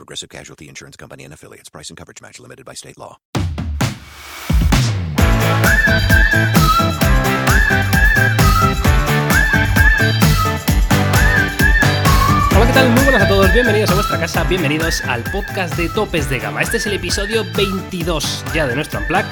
Progressive Casualty Insurance Company and affiliates. Price and coverage match limited by state law. Hola, ¿qué tal? Muy buenas a todos, bienvenidos a vuestra casa, bienvenidos al podcast de Topes de Gama. Este es el episodio 22 ya de nuestro Unplug.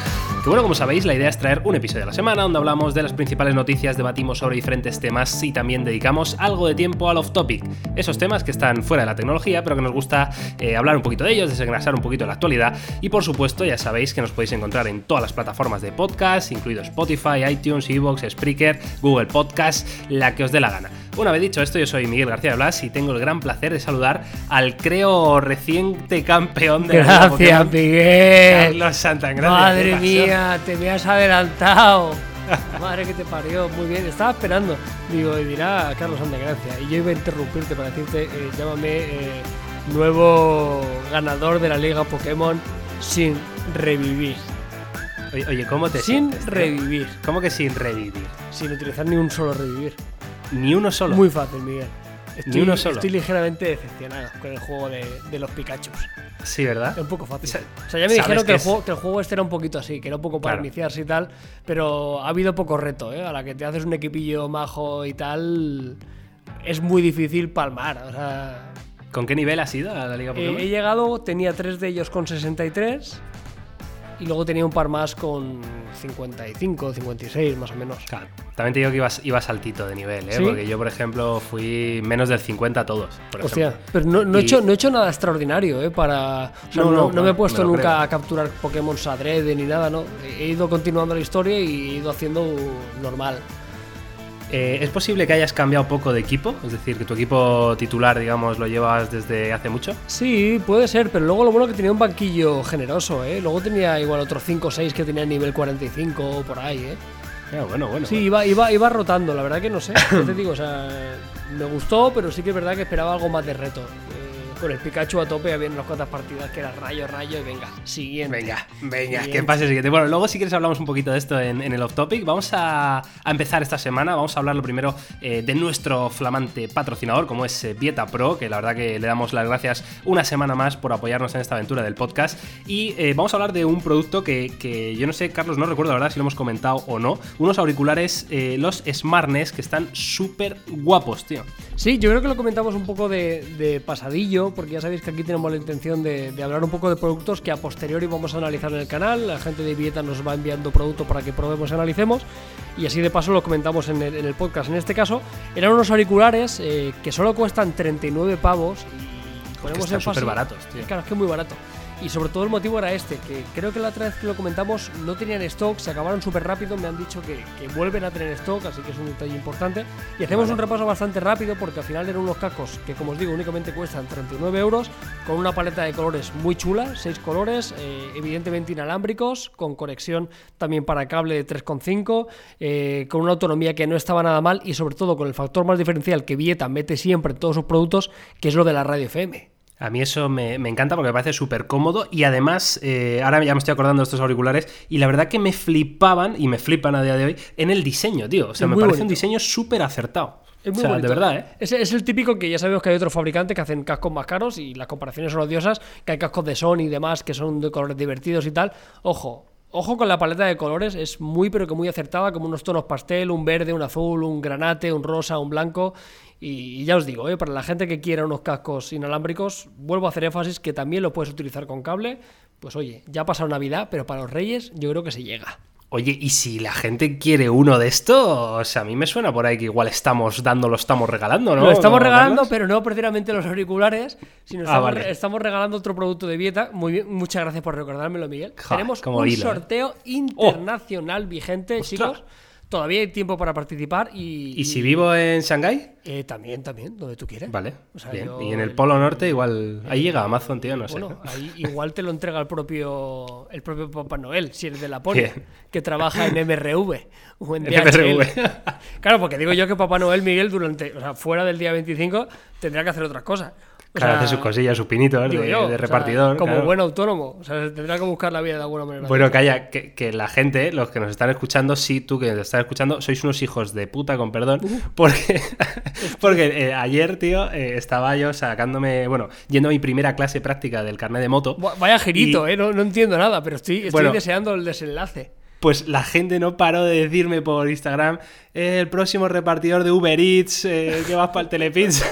Que bueno, como sabéis, la idea es traer un episodio a la semana donde hablamos de las principales noticias, debatimos sobre diferentes temas y también dedicamos algo de tiempo al off-topic. Esos temas que están fuera de la tecnología, pero que nos gusta eh, hablar un poquito de ellos, desengrasar un poquito de la actualidad. Y por supuesto, ya sabéis que nos podéis encontrar en todas las plataformas de podcast, incluido Spotify, iTunes, Evox, Spreaker, Google Podcast, la que os dé la gana. Una vez dicho esto, yo soy Miguel García de Blas y tengo el gran placer de saludar al creo reciente campeón de la Liga Gracias, Pokémon, Miguel. Carlos Santagracia. Madre mía, te me has adelantado. Madre que te parió, muy bien. Estaba esperando. Digo, y dirá Carlos Gracia. Y yo iba a interrumpirte para decirte, eh, llámame eh, nuevo ganador de la Liga Pokémon sin revivir. Oye, ¿cómo te Sin sientes, revivir. ¿Cómo que sin revivir? Sin utilizar ni un solo revivir. Ni uno solo. Muy fácil, Miguel. Estoy, uno solo. Estoy ligeramente decepcionado con el juego de, de los Pikachu. Sí, ¿verdad? Es un poco fácil. O sea, ya me dijeron que, que el juego, que el juego este era un poquito así, que era un poco para Claro. iniciarse y tal, pero ha habido poco reto, ¿eh? A la que te haces un equipillo majo y tal, es muy difícil palmar. O sea, ¿Con qué nivel has ido a la Liga eh, Pokémon? he llegado, tenía tres de ellos con 63 y luego tenía un par más con 55, 56 más o menos. Claro, también te digo que ibas, ibas altito de nivel, ¿eh? ¿Sí? Porque yo, por ejemplo, fui menos del 50 a todos. Por Hostia, ejemplo. pero no, no he hecho, no he hecho nada extraordinario, ¿eh? Para... o sea, No, no, no, me he puesto me nunca creo. a capturar Pokémon adrede ni nada, ¿no? He ido continuando la historia y he ido haciendo normal. Eh, ¿Es posible que hayas cambiado poco de equipo? Es decir, que tu equipo titular, digamos, lo llevas desde hace mucho. Sí, puede ser, pero luego lo bueno que tenía un banquillo generoso, ¿eh? Luego tenía igual otros 5 o 6 que tenían nivel 45 o por ahí, ¿eh? Ah, bueno, bueno. Sí, bueno. iba, iba, iba rotando, la verdad que no sé. te digo, o sea, me gustó, pero sí que es verdad que esperaba algo más de reto. Con el Pikachu a tope había unas cuantas partidas que era rayo, rayo y venga, siguiente. Venga, venga, Siguiente. que pase el siguiente. Bueno, luego si quieres hablamos un poquito de esto en, en el off topic. Vamos a, a empezar esta semana. Vamos a hablar lo primero eh, de nuestro flamante patrocinador, como es eh, Vieta Pro, que la verdad que le damos las gracias una semana más por apoyarnos en esta aventura del podcast. Y eh, vamos a hablar de un producto que, que yo no sé, Carlos, no recuerdo la verdad si lo hemos comentado o no. Unos auriculares, los Smartness, que están súper guapos, tío. Sí, yo creo que lo comentamos un poco de, de pasadillo, porque ya sabéis que aquí tenemos la intención de, de hablar un poco de productos que a posteriori vamos a analizar en el canal. La gente de Vieta nos va enviando producto para que probemos y analicemos. Y así de paso lo comentamos en el, en el podcast. En este caso, eran unos auriculares eh, que solo cuestan 39 pavos. Y ponemos están énfasis- superbaratos, tío. Claro, es que es muy barato. Y sobre todo el motivo era este, que creo que la otra vez que lo comentamos no tenían stock, se acabaron súper rápido, me han dicho que, que vuelven a tener stock, así que es un detalle importante. Y hacemos Vale. un repaso bastante rápido porque al final eran unos cascos que, como os digo, únicamente cuestan 39 euros, con una paleta de colores muy chula, 6 colores, eh, evidentemente inalámbricos, con conexión también para cable de 3,5, eh, con una autonomía que no estaba nada mal y sobre todo con el factor más diferencial que Vieta mete siempre en todos sus productos, que es lo de la radio FM. A mí eso me, me encanta porque me parece súper cómodo y además, eh, ahora ya me estoy acordando de estos auriculares y la verdad que me flipaban y me flipan a día de hoy en el diseño, tío. O sea, Es me parece un diseño súper acertado. Es muy o sea, bonito. de verdad, ¿eh? Es, es el típico que ya sabemos que hay otros fabricantes que hacen cascos más caros y las comparaciones son odiosas, que hay cascos de Sony y demás que son de colores divertidos y tal. Ojo, ojo con la paleta de colores, es muy pero que muy acertada, como unos tonos pastel, un verde, un azul, un granate, un rosa, un blanco. Y, ya os digo, ¿eh? para la gente que quiera unos cascos inalámbricos, vuelvo a hacer énfasis que también lo puedes utilizar con cable. Pues oye, ya ha pasado Navidad, pero para los Reyes yo creo que se llega. Oye, y si la gente quiere uno de estos, a mí me suena por ahí que igual estamos dando, lo estamos regalando, ¿no? Lo estamos ¿No, regalando, pero no precisamente los auriculares, sino Ah, estamos, vale. re- estamos regalando otro producto de Vieta. Muy bien, muchas gracias por recordármelo, Miguel. Ja, Tenemos un hilo, ¿eh? sorteo internacional vigente, chicos. Todavía hay tiempo para participar y... ¿Y si vivo en Shanghái? Eh, también, también, donde tú quieres. Vale, O sea, bien. yo- Y en el Polo Norte igual... Ahí llega Amazon, tío, no sé. Ahí igual te lo entrega el propio el propio Papá Noel, si eres de Laponia, Bien. que trabaja en MRV o en En DHL. MRV. Claro, porque digo yo que Papá Noel Miguel durante, o sea, fuera del día 25 tendrá que hacer otras cosas. Claro, sea, hace sus cosillas, sus pinitos de, yo, de o sea, repartidor. como claro. buen autónomo, o sea, tendrá que buscar la vida de alguna manera. Bueno, calla, que, que la gente, los que nos están escuchando, sí, tú que nos estás escuchando, sois unos hijos de puta, con perdón, porque, porque eh, ayer, tío, eh, estaba yo sacándome, bueno, yendo a mi primera clase práctica del carnet de moto. Vaya girito, Y- eh, no, no entiendo nada, pero estoy, estoy Bueno. deseando el desenlace. Pues la gente no paró de decirme por Instagram, "Eh, el próximo repartidor de Uber Eats, eh, que vas para el Telepizza.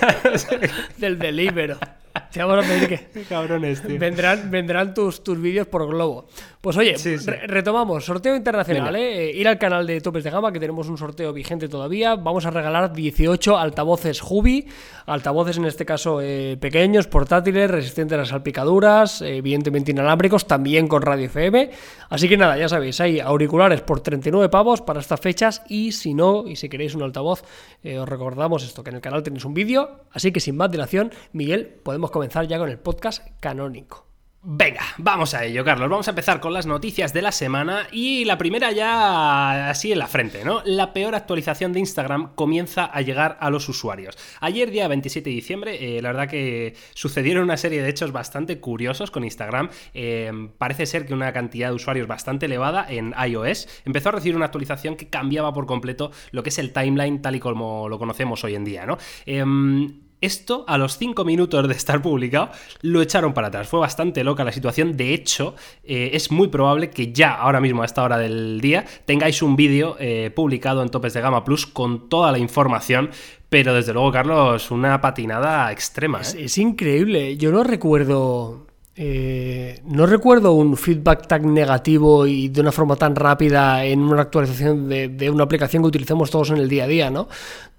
Del Delibero. Te vamos a pedir que. cabrones, tío. Vendrán, vendrán tus, tus vídeos por Globo. Pues oye, Sí, sí. re- retomamos. Sorteo internacional. ¿eh? Ir al canal de Topes de Gama, que tenemos un sorteo vigente todavía. Vamos a regalar 18 altavoces Hubi. Altavoces, en este caso, eh, pequeños, portátiles, resistentes a las salpicaduras, eh, evidentemente inalámbricos, también con radio FM. Así que nada, ya sabéis, hay auriculares por 39 pavos para estas fechas. Y si no, y si queréis un altavoz, eh, os recordamos esto, que en el canal tenéis un vídeo. Así que sin más dilación, Miguel, podemos comenzar ya con el podcast canónico. Venga, vamos a ello, Carlos. Vamos a empezar con las noticias de la semana y la primera ya así en la frente, ¿no? La peor actualización de Instagram comienza a llegar a los usuarios. Ayer, día 27 de diciembre, eh, la verdad que sucedieron una serie de hechos bastante curiosos con Instagram. Eh, parece ser que una cantidad de usuarios bastante elevada en iOS empezó a recibir una actualización que cambiaba por completo lo que es el timeline tal y como lo conocemos hoy en día, ¿no? Em, esto, a los 5 minutos de estar publicado, lo echaron para atrás. Fue bastante loca la situación. De hecho, eh, es muy probable que ya ahora mismo, a esta hora del día, tengáis un vídeo eh, publicado en Topes de Gama Plus con toda la información. Pero desde luego, Carlos, una patinada extrema. Es, ¿eh? es increíble. Yo no recuerdo. eh, no recuerdo un feedback tan negativo y de una forma tan rápida en una actualización de, de una aplicación que utilicemos todos en el día a día, ¿no?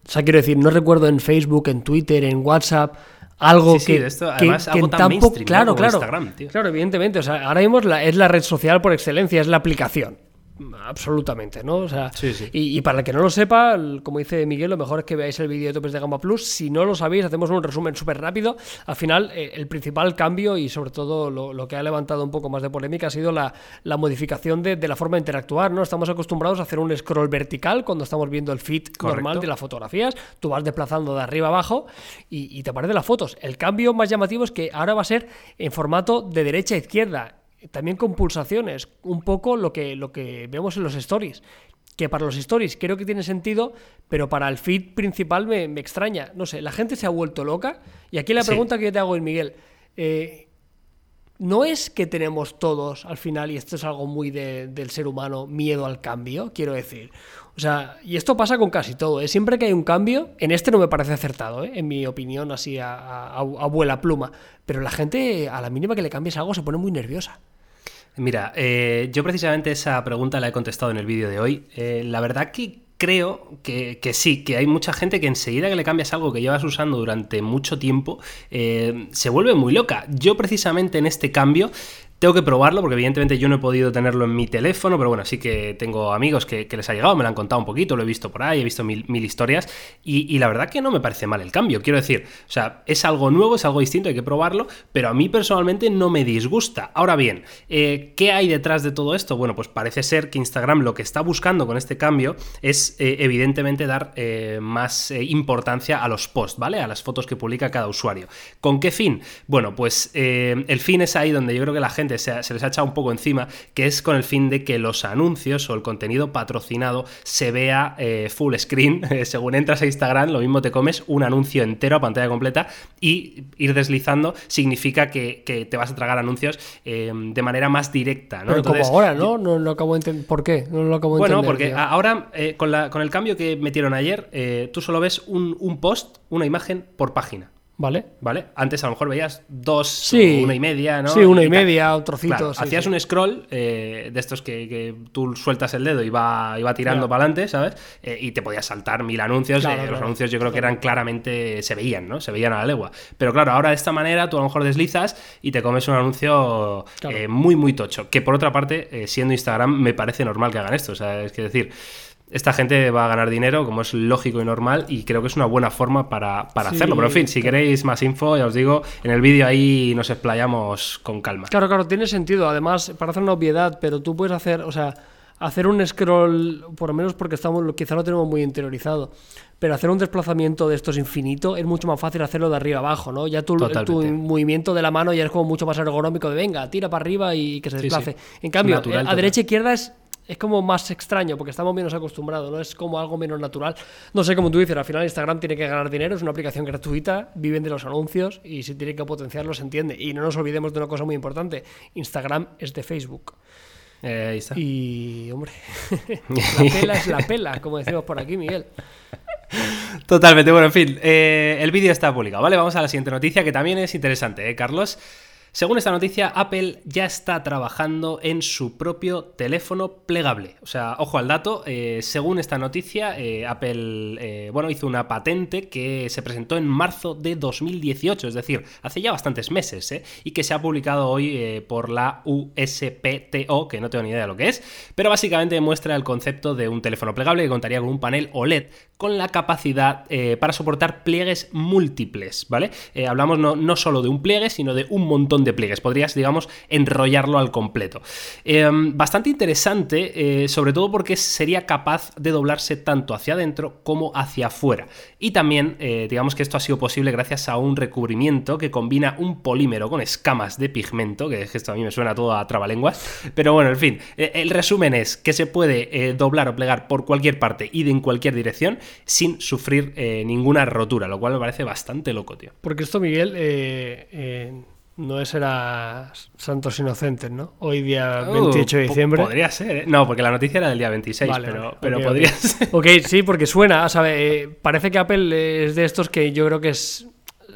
O sea, quiero decir, no recuerdo en Facebook, en Twitter, en WhatsApp. Algo Sí, sí, que, de esto, que- además, que algo en tan po- mainstream, ¿no? claro, como claro, Instagram, tío. claro, evidentemente. O sea, ahora mismo es la, es la red social por excelencia, es la aplicación. Absolutamente, ¿no? O sea, Sí, sí. Y, y para el que no lo sepa, como dice Miguel, lo mejor es que veáis el vídeo de Topes de Gama Plus. Si no lo sabéis, hacemos un resumen súper rápido. Al final, eh, el principal cambio y sobre todo lo, lo que ha levantado un poco más de polémica ha sido la, la modificación de, de la forma de interactuar, ¿no? Estamos acostumbrados a hacer un scroll vertical cuando estamos viendo el feed normal de las fotografías. Tú vas desplazando de arriba a abajo y, y te aparecen las fotos. El cambio más llamativo es que ahora va a ser en formato de derecha a izquierda también con pulsaciones, un poco lo que, lo que vemos en los stories. Que para los stories creo que tiene sentido, pero para el feed principal me, me extraña. No sé, la gente se ha vuelto loca. Y aquí la Sí. pregunta que yo te hago Miguel, eh, ¿no es que tenemos todos al final, y esto es algo muy de- del ser humano, miedo al cambio? Quiero decir. O sea, y esto pasa con casi todo. ¿eh? Siempre que hay un cambio, en este no me parece acertado, ¿eh? en mi opinión, así a, vuela pluma. Pero la gente, a la mínima que le cambies algo, se pone muy nerviosa. Mira, eh, yo precisamente esa pregunta la he contestado en el vídeo de hoy. Eh, la verdad que creo que, sí, que hay mucha gente que enseguida que le cambias algo que llevas usando durante mucho tiempo, se vuelve muy loca. Yo precisamente en este cambio tengo que probarlo porque evidentemente yo no he podido tenerlo en mi teléfono, pero bueno, sí que tengo amigos que, les ha llegado, me lo han contado un poquito, lo he visto por ahí, he visto mil, historias y, la verdad que no me parece mal el cambio. Quiero decir, o sea, es algo nuevo, es algo distinto, hay que probarlo, pero a mí personalmente no me disgusta. Ahora bien, eh, ¿qué hay detrás de todo esto? Bueno, pues parece ser que Instagram lo que está buscando con este cambio es eh, evidentemente dar eh, más importancia a los posts, ¿vale? A las fotos que publica cada usuario. ¿Con qué fin? Bueno, pues el fin es ahí donde yo creo que la gente se, les ha echado un poco encima, que es con el fin de que los anuncios o el contenido patrocinado se vea eh, full screen. Según entras a Instagram, lo mismo te comes un anuncio entero a pantalla completa y ir deslizando significa que, que te vas a tragar anuncios eh, de manera más directa, ¿no? Pero Entonces, como ahora, ¿no? No lo acabo de entender. ¿Por qué? No lo acabo de bueno, entender. porque ahora eh, con, la- con el cambio que metieron ayer, eh, tú solo ves un, un post, una imagen por página. ¿Vale? ¿Vale? Antes a lo mejor veías dos, Sí. una y media, ¿no? Sí, una y media, un trocito. Claro, sí, hacías sí. un scroll eh, de estos que, que tú sueltas el dedo y va, y va tirando Claro. para adelante, ¿sabes? Eh, y te podías saltar mil anuncios. Claro, eh, Los anuncios yo creo que eran claramente, se veían, ¿no? Se veían a la legua. Pero claro, ahora de esta manera tú a lo mejor deslizas y te comes un anuncio eh, muy, muy tocho. Que por otra parte, siendo Instagram, me parece normal que hagan esto. O sea, es que decir, esta gente va a ganar dinero, como es lógico y normal, y creo que es una buena forma para, para Sí, hacerlo. Pero en fin, si queréis más info, ya os digo, en el vídeo ahí nos explayamos con calma. Claro, claro, tiene sentido. Además, parece una obviedad, pero tú puedes hacer, o sea, hacer un scroll, por lo menos porque estamos, quizá lo tenemos muy interiorizado, pero hacer un desplazamiento de estos infinito es mucho más fácil hacerlo de arriba abajo, ¿no? Ya tu, movimiento de la mano ya es como mucho más ergonómico de venga, tira para arriba y que se desplace. sí. En cambio, Natural a total. derecha e izquierda es es como más extraño porque estamos menos acostumbrados, ¿no? Es como algo menos natural. No sé, como tú dices, al final Instagram tiene que ganar dinero, es una aplicación gratuita, viven de los anuncios y si tiene que potenciarlo se entiende. Y no nos olvidemos de una cosa muy importante, Instagram es de Facebook. Eh, ahí está. Y, hombre, la pela es la pela, como decimos por aquí, Miguel. Totalmente, bueno, en fin, eh, el vídeo está publicado, ¿vale? Vamos a la siguiente noticia que también es interesante, ¿eh, Carlos? Según esta noticia, Apple ya está trabajando en su propio teléfono plegable. O sea, ojo al dato, eh, según esta noticia, eh, Apple eh, bueno, hizo una patente que se presentó en marzo de 2018, es decir, hace ya bastantes meses, y que se ha publicado hoy por la USPTO, que no tengo ni idea de lo que es, pero básicamente muestra el concepto de un teléfono plegable que contaría con un panel OLED con la capacidad para soportar pliegues múltiples, ¿vale? Hablamos no, no solo de un pliegue, sino de un montón de pliegues. Podrías, digamos, enrollarlo al completo. Eh, bastante interesante, eh, sobre todo porque sería capaz de doblarse tanto hacia adentro como hacia afuera. Y también, eh, digamos que esto ha sido posible gracias a un recubrimiento que combina un polímero con escamas de pigmento, que es que esto a mí me suena todo a trabalenguas. Pero bueno, en fin, eh, el resumen es que se puede eh, doblar o plegar por cualquier parte y de en cualquier dirección sin sufrir ninguna rotura, lo cual me parece bastante loco, tío. Porque esto, Miguel, eh, no es era Santos Inocentes, ¿no? Hoy día 28 de Uh, diciembre. Podría ser, ¿eh? No, porque la noticia era del día 26, Vale, pero, vale. pero podría ok. ser. Ok, sí, porque suena, ¿sabe? Eh, parece que Apple es de estos que yo creo que es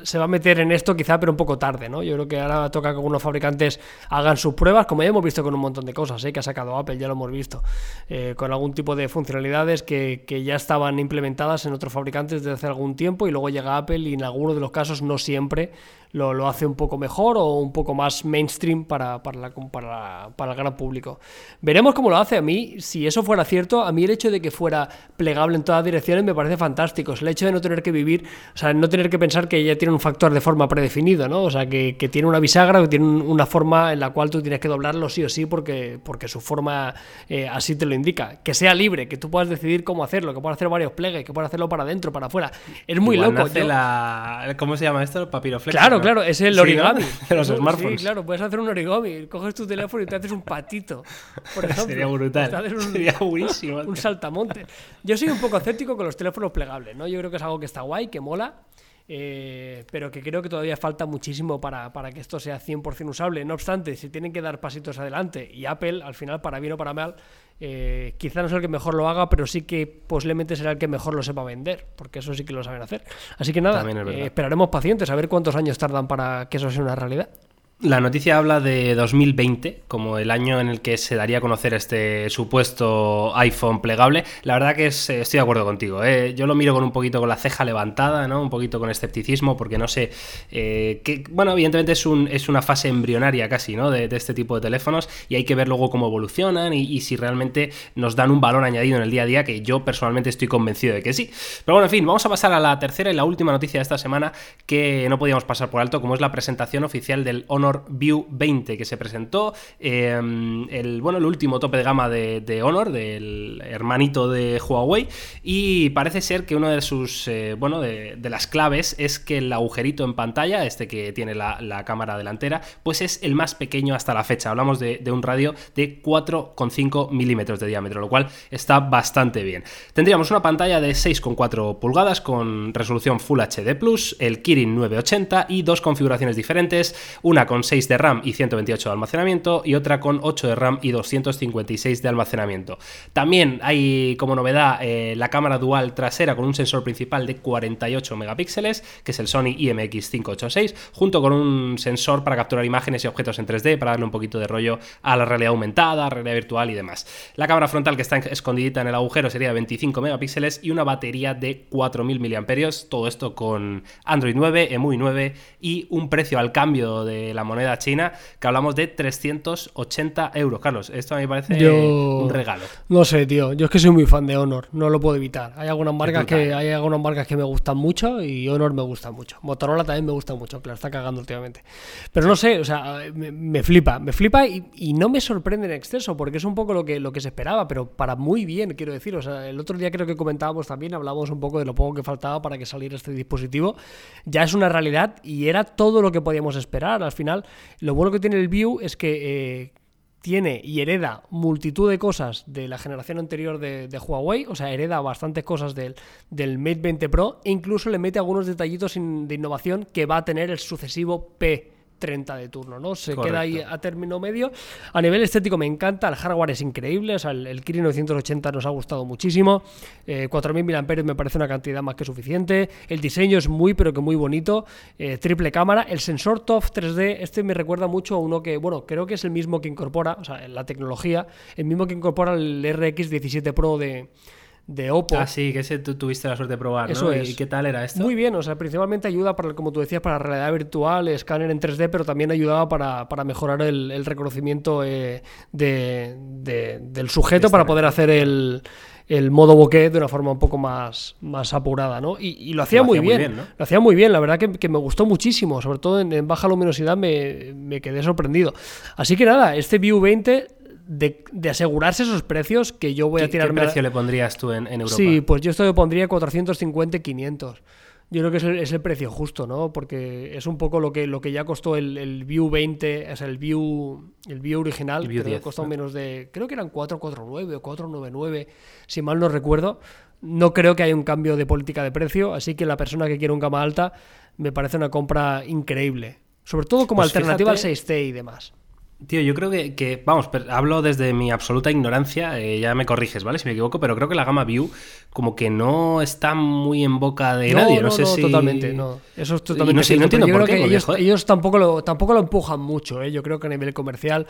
se va a meter en esto quizá, pero un poco tarde, ¿no? Yo creo que ahora toca que algunos fabricantes hagan sus pruebas, como ya hemos visto con un montón de cosas, ¿eh? que ha sacado Apple, ya lo hemos visto, eh, con algún tipo de funcionalidades que, que ya estaban implementadas en otros fabricantes desde hace algún tiempo y luego llega Apple y en algunos de los casos no siempre lo, lo hace un poco mejor o un poco más mainstream para, para, la- para, para el gran público. Veremos cómo lo hace. A mí, si eso fuera cierto, a mí el hecho de que fuera plegable en todas direcciones me parece fantástico. Es el hecho de no tener que vivir, o sea, no tener que pensar que ya tiene un factor de forma predefinido, ¿no? O sea, que, que tiene una bisagra, que tiene un- una forma en la cual tú tienes que doblarlo sí o sí porque, porque su forma eh, así te lo indica. Que sea libre, que tú puedas decidir cómo hacerlo, que puedas hacer varios plegues, que puedas hacerlo para adentro, para afuera. Es muy Igual loco. Yo- la... ¿Cómo se llama esto? El papiroflex. Claro, claro, es el Sí, ¿no? origami. De los Sí, smartphones. claro, puedes hacer un origami. Coges tu teléfono y te haces un patito. Por ejemplo. Sería brutal. Un, Sería buenísimo. un saltamontes. Yo soy un poco escéptico con los teléfonos plegables, ¿no? Yo creo que es algo que está guay, que mola. eh, pero que creo que todavía falta muchísimo para, para que esto sea 100% usable. No obstante, si tienen que dar pasitos adelante y Apple, al final, para bien o para mal, eh, quizá no es el que mejor lo haga, pero sí que posiblemente será el que mejor lo sepa vender, porque eso sí que lo saben hacer. Así que nada, es eh, esperaremos pacientes a ver cuántos años tardan para que eso sea una realidad. La noticia habla de 2020 como el año en el que se daría a conocer este supuesto iPhone plegable. La verdad que eh, estoy de acuerdo contigo. ¿eh? Yo lo miro con un poquito con la ceja levantada, ¿no? un poquito con escepticismo, porque no sé. eh, que, bueno, evidentemente es, un, es una fase embrionaria casi ¿no? de, de este tipo de teléfonos y hay que ver luego cómo evolucionan y, y si realmente nos dan un valor añadido en el día a día, que yo personalmente estoy convencido de que sí. Pero bueno, en fin, vamos a pasar a la tercera y la última noticia de esta semana que no podíamos pasar por alto, como es la presentación oficial del Honor View 20 que se presentó. eh, el, bueno, el último tope de gama de, Honor, del hermanito de Huawei. Y parece ser que una de sus, eh, bueno, de, las claves es que el agujerito en pantalla, este que tiene la, la cámara delantera, pues es el más pequeño hasta la fecha. Hablamos de, de un radio de 4,5 milímetros de diámetro, lo cual está bastante bien. Tendríamos una pantalla de 6,4 pulgadas con resolución Full HD Plus, el Kirin 980 y dos configuraciones diferentes, una con 6 de RAM y 128 de almacenamiento y otra con 8 de RAM y 256 de almacenamiento. También hay como novedad eh, la cámara dual trasera con un sensor principal de 48 megapíxeles, que es el Sony IMX586, junto con un sensor para capturar imágenes y objetos en 3D para darle un poquito de rollo a la realidad aumentada, realidad virtual y demás. La cámara frontal que está escondidita en el agujero sería de 25 megapíxeles y una batería de 4000 mAh, todo esto con Android 9, EMUI 9 y un precio al cambio de la moneda china, que hablamos de 380 euros. Carlos, esto a mí me parece Yo- un regalo. No sé, tío. Yo es que soy muy fan de Honor, no lo puedo evitar. Hay algunas marcas que hay algunas marcas que me gustan mucho y Honor me gusta mucho. Motorola también me gusta mucho, que la está cagando últimamente. Pero no sé, o sea, me, me flipa, me flipa y, y no me sorprende en exceso porque es un poco lo que lo que se esperaba, pero para muy bien, quiero decir. O sea, el otro día creo que comentábamos también, hablábamos un poco de lo poco que faltaba para que saliera este dispositivo. Ya es una realidad y era todo lo que podíamos esperar. Al final, lo bueno que tiene el View es que eh, tiene y hereda multitud de cosas de la generación anterior de, Huawei, o sea, hereda bastantes cosas del, del Mate 20 Pro e incluso le mete algunos detallitos de innovación que va a tener el sucesivo P. 30 de turno, ¿no? Se Correcto. queda ahí a término medio. A nivel estético me encanta, el hardware es increíble, o sea, el, el Kirin 980 nos ha gustado muchísimo, eh, 4000 mAh me parece una cantidad más que suficiente, el diseño es muy pero que muy bonito, eh, triple cámara, el sensor TOF 3D, este me recuerda mucho a uno que, bueno, creo que es el mismo que incorpora, o sea, la tecnología, el mismo que incorpora el RX17 Pro de, de Oppo. Ah, sí, que ese tú tuviste la suerte de probar, ¿no? Eso ¿Y es. qué tal era esto? Muy bien, o sea, principalmente ayuda para, como tú decías, para realidad virtual, escáner en 3D, pero también ayudaba para, para mejorar el, el reconocimiento eh, de- de- del sujeto para poder hacer el, el modo bokeh de una forma un poco más, más apurada, ¿no? Y, y lo hacía, Lo muy, hacía muy bien, bien, ¿no? lo hacía muy bien, la verdad que, que me gustó muchísimo, sobre todo en, en baja luminosidad me, me quedé sorprendido. Así que nada, este View 20, de, de asegurarse esos precios, que yo voy ¿Qué, a qué tirarme... a- precio le pondrías tú en, en Europa? Sí, pues yo esto le pondría 450 y 500. Yo creo que es el, es el precio justo, ¿no? Porque es un poco lo que, lo que ya costó el, el View 20, o sea, el View, el View original, El View creo 10, que costó ¿no? menos de, creo que eran 449 o 499, si mal no recuerdo. No creo que haya un cambio de política de precio, así que la persona que quiere un gama alta me parece una compra increíble. Sobre todo como Pues alternativa fíjate- al 6T y demás. Tío, yo creo que, que- vamos, hablo desde mi absoluta ignorancia, eh, ya me corriges, ¿vale? Si me equivoco, pero creo que la gama View como que no está muy en boca de nadie, no, sé si... totalmente, no. Eso es totalmente no sé, no cierto, entiendo yo por creo qué, que ellos, ellos tampoco lo, tampoco lo empujan mucho, ¿eh? Yo creo que a nivel comercial.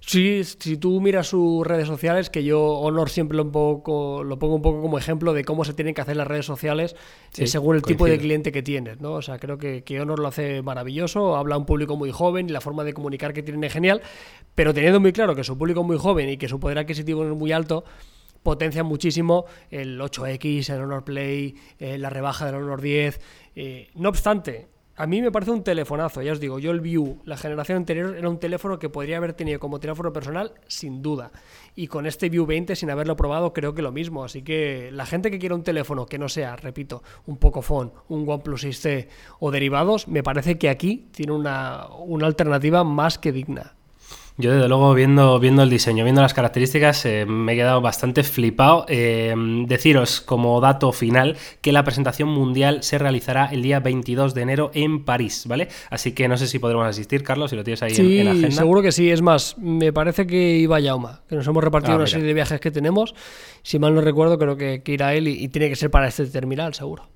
Sí, si tú miras sus redes sociales, que yo Honor siempre lo, un poco, lo pongo un poco como ejemplo de cómo se tienen que hacer las redes sociales Sí, eh, según el tipo de cliente que tienes, ¿no? O sea, creo que, que Honor lo hace maravilloso, habla a un público muy joven y la forma de comunicar que tienen es genial, pero teniendo muy claro que su público es muy joven y que su poder adquisitivo es muy alto, potencia muchísimo el 8X, el Honor Play, eh, la rebaja del Honor 10. eh, no obstante, a mí me parece un telefonazo, ya os digo, yo el View, la generación anterior, era un teléfono que podría haber tenido como teléfono personal, sin duda. Y con este View 20, sin haberlo probado, creo que lo mismo. Así que la gente que quiera un teléfono que no sea, repito, un Pocophone, un OnePlus 6T o derivados, me parece que aquí tiene una, una alternativa más que digna. Yo, desde luego, viendo, viendo el diseño, viendo las características, eh, me he quedado bastante flipado. Eh, deciros, como dato final, que la presentación mundial se realizará el día 22 de enero en París, ¿vale? Así que no sé si podremos asistir, Carlos, si lo tienes ahí en, Sí, en agenda. seguro que sí. Es más, me parece que iba Yauma, que nos hemos repartido Ah, una mira. serie de viajes que tenemos. Si mal no recuerdo, creo que, que irá él y, y tiene que ser para este terminal, seguro.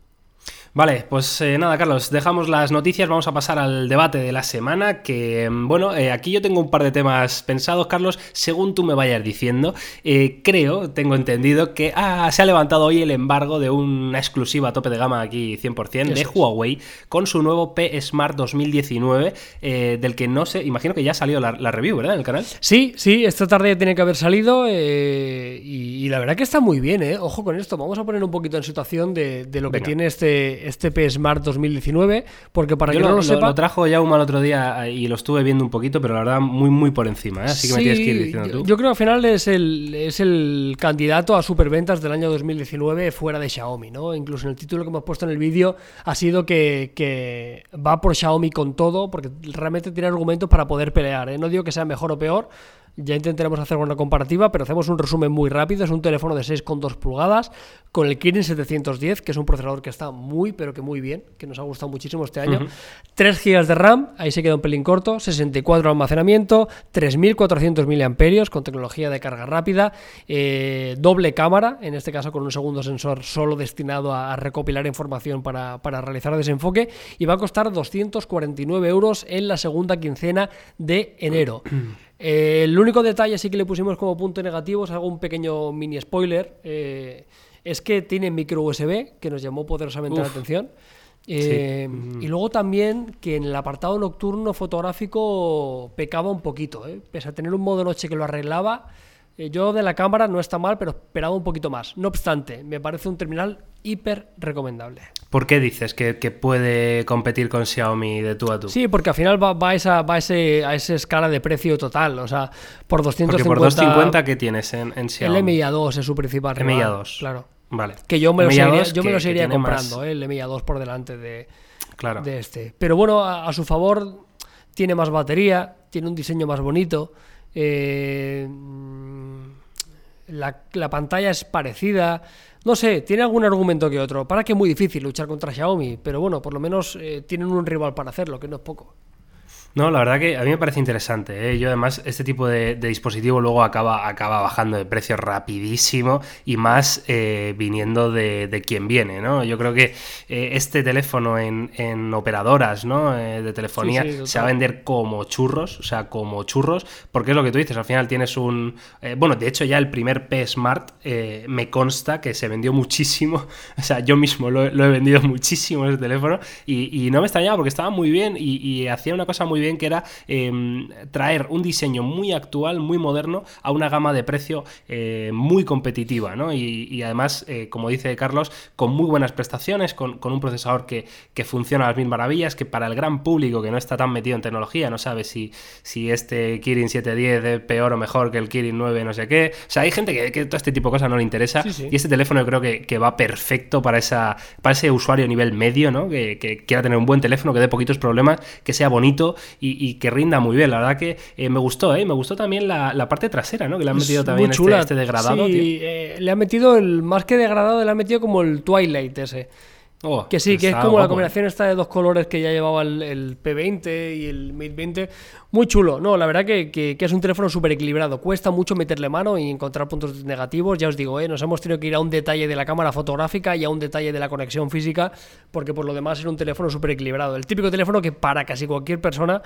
Vale, pues eh, nada, Carlos, dejamos las noticias, vamos a pasar al debate de la semana, que mm, bueno, eh, aquí yo tengo un par de temas pensados, Carlos, según tú me vayas diciendo, eh, creo, tengo entendido que ah, se ha levantado hoy el embargo de una exclusiva a tope de gama aquí 100% de es. Huawei con su nuevo P Smart 2019, eh, del que no sé, imagino que ya ha salido la, la review, ¿verdad? En el canal. Sí, sí, esta tarde tiene que haber salido y, y la verdad que está muy bien, ¿eh? Ojo con esto, vamos a poner un poquito en situación de, de lo que tiene este, este P Smart 2019, porque para Yo que lo, no lo, sepa... lo trajo ya el otro día eh, y lo estuve viendo un poquito, pero la verdad muy muy por encima, ¿eh? así que me tienes que ir diciendo yo, tú. yo creo que al final es el, es el candidato a superventas del año 2019 fuera de Xiaomi, ¿no? Incluso en el título que hemos puesto en el vídeo ha sido que, que va por Xiaomi con todo, porque realmente tiene argumentos para poder pelear, ¿eh? No digo que sea mejor o peor, ya intentaremos hacer una comparativa, pero hacemos un resumen muy rápido. Es un teléfono de 6,2 pulgadas con el Kirin 710, que es un procesador que está muy, pero que muy bien, que nos ha gustado muchísimo este año. 3 GB de RAM, ahí se queda un pelín corto, 64 de almacenamiento, 3400 mAh con tecnología de carga rápida, eh, doble cámara, en este caso con un segundo sensor solo destinado a, a recopilar información para, para realizar desenfoque, y va a costar 249 euros en la segunda quincena de enero. Eh, el único detalle sí que le pusimos como punto negativo, es algo un pequeño mini spoiler, eh, es que tiene micro USB, que nos llamó poderosamente la atención. Eh, Y luego también que en el apartado nocturno fotográfico pecaba un poquito, ¿eh? pese a tener un modo noche que lo arreglaba. Eh, yo de la cámara no está mal, pero esperaba un poquito más. No obstante, me parece un terminal hiper recomendable. ¿Por qué dices que, que puede competir con Xiaomi de tú a tú? Sí, porque al final va, va a, esa, va a, ese, a esa escala de precio total. O sea, por 250. Porque por 250 ¿qué tienes en, en Xiaomi? El MIA2 es su principal rival. MIA2. Claro. Vale. Que yo me lo MIA2 seguiría, yo me que- lo que seguiría comprando, más- ¿eh? el MIA2 por delante de, Claro. de este. Pero bueno, a, a su favor, tiene más batería, tiene un diseño más bonito. eh, la, la pantalla es parecida. No sé, tiene algún argumento que otro. Para que es muy difícil luchar contra Xiaomi, pero bueno, por lo menos eh, tienen un rival para hacerlo, que no es poco. No, la verdad que a mí me parece interesante. ¿eh? Yo además este tipo de, de dispositivo luego acaba, acaba bajando de precio rapidísimo y más eh, viniendo de, de quien viene, ¿no? Yo creo que eh, este teléfono en, en operadoras ¿no? Eh, de telefonía Sí, sí, total. se va a vender como churros, o sea, como churros, porque es lo que tú dices, al final tienes un... bueno, de hecho ya el primer P Smart me consta que se vendió muchísimo, o sea, yo mismo lo, lo he vendido muchísimo ese teléfono y, y no me extrañaba porque estaba muy bien y, y hacía una cosa muy bien que era eh, traer un diseño muy actual, muy moderno, a una gama de precio eh, muy competitiva, ¿no? Y, y además, eh, como dice Carlos, con muy buenas prestaciones, con, con un procesador que, que funciona a las mil maravillas, que para el gran público que no está tan metido en tecnología, no sabe si, si este Kirin 710 es peor o mejor que el Kirin 9 no sé qué. O sea, hay gente que, que todo este tipo de cosas no le interesa Sí, sí. y este teléfono yo creo que, que va perfecto para, esa, para ese usuario a nivel medio, ¿no? Que, que quiera tener un buen teléfono, que dé poquitos problemas, que sea bonito y, y que rinda muy bien. La verdad que eh, me gustó, ¿eh? Me gustó también la, la parte trasera, ¿no? Que le han metido Es también este, este degradado, Sí, tío. eh, le ha metido el más que degradado, le ha metido como el Twilight ese. Oh, Que sí, que es como la guapo, combinación esta de dos colores que ya llevaba el, el P20 y el Mate 20. Muy chulo. No, la verdad que, que- que es un teléfono súper equilibrado. Cuesta mucho meterle mano y encontrar puntos negativos. Ya os digo, ¿eh? nos hemos tenido que ir a un detalle de la cámara fotográfica y a un detalle de la conexión física, porque por lo demás es un teléfono súper equilibrado. El típico teléfono que para casi cualquier persona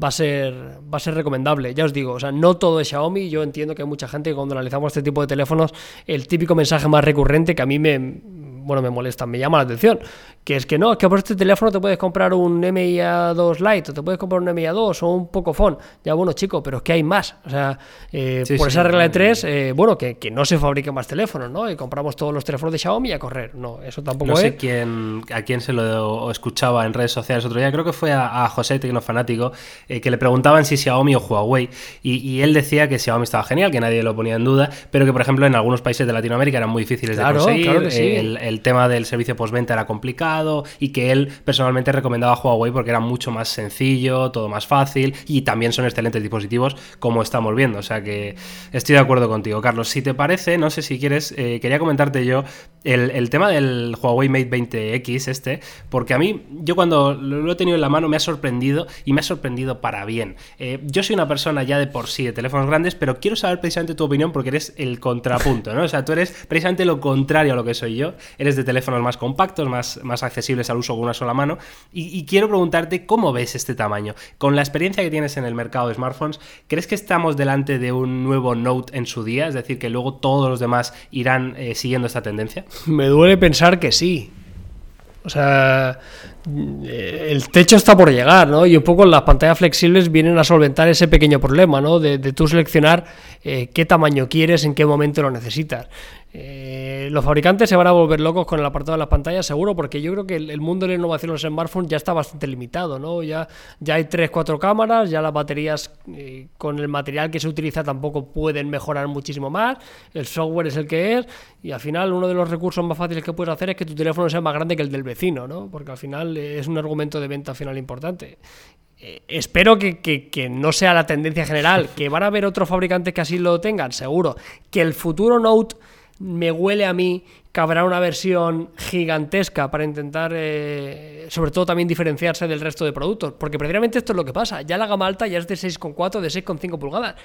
va a ser, va a ser recomendable. Ya os digo, o sea, no todo es Xiaomi. Yo entiendo que hay mucha gente que cuando analizamos este tipo de teléfonos, el típico mensaje más recurrente que a mí me, bueno, me molesta, me llama la atención, que es que no, es que por este teléfono te puedes comprar un MIA2 Lite o te puedes comprar un MIA2 o un Pocophone. Ya bueno, chico, pero es que hay más. O sea, eh, Sí, por sí, esa regla de tres, eh, bueno, que, que no se fabriquen más teléfonos, ¿no? Y compramos todos los teléfonos de Xiaomi a correr. No, eso tampoco No es. sé quién, a quién se lo escuchaba en redes sociales otro día, creo que fue a, a José Tecnofanático, eh, que le preguntaban si Xiaomi o Huawei, y, y él decía que Xiaomi estaba genial, que nadie lo ponía en duda, pero que por ejemplo en algunos países de Latinoamérica eran muy difíciles Claro, de conseguir, claro que sí. eh, el, el tema del servicio postventa era complicado, y que él personalmente recomendaba Huawei porque era mucho más sencillo, todo más fácil, y también son excelentes dispositivos, como estamos viendo, o sea que estoy de acuerdo contigo, Carlos. Si te parece, no sé si quieres, eh, quería comentarte yo el, tema del Huawei Mate 20X este, porque a mí, yo cuando lo, he tenido en la mano me ha sorprendido y me ha sorprendido para bien. Eh, yo soy una persona ya de por sí de teléfonos grandes, pero quiero saber precisamente tu opinión porque eres el contrapunto, ¿no? O sea, tú eres precisamente lo contrario a lo que soy yo. De teléfonos más compactos, más, más accesibles al uso con una sola mano. Y, quiero preguntarte cómo ves este tamaño. Con la experiencia que tienes en el mercado de smartphones, ¿crees que estamos delante de un nuevo Note en su día? Es decir, que luego todos los demás irán eh, siguiendo esta tendencia. Me duele pensar que sí. O sea, el techo está por llegar, ¿no? Y un poco las pantallas flexibles vienen a solventar ese pequeño problema, ¿no? De, de tú seleccionar eh, qué tamaño quieres, en qué momento lo necesitas. Eh, los fabricantes se van a volver locos con el apartado de las pantallas, seguro, porque yo creo que el, el mundo de la innovación en los smartphones ya está bastante limitado, ¿no? Ya, ya hay 3, 4 cámaras, ya las baterías eh, con el material que se utiliza tampoco pueden mejorar muchísimo más, el software es el que es, y al final uno de los recursos más fáciles que puedes hacer es que tu teléfono sea más grande que el del vecino, ¿no? Porque al final es un argumento de venta final importante. Eh, espero que, que- que no sea la tendencia general, que van a haber otros fabricantes que así lo tengan, seguro. Que el futuro Note me huele a mí que habrá una versión gigantesca para intentar, eh, sobre todo también diferenciarse del resto de productos. Porque precisamente esto es lo que pasa. Ya la gama alta ya es de 6,4, de 6,5 pulgadas.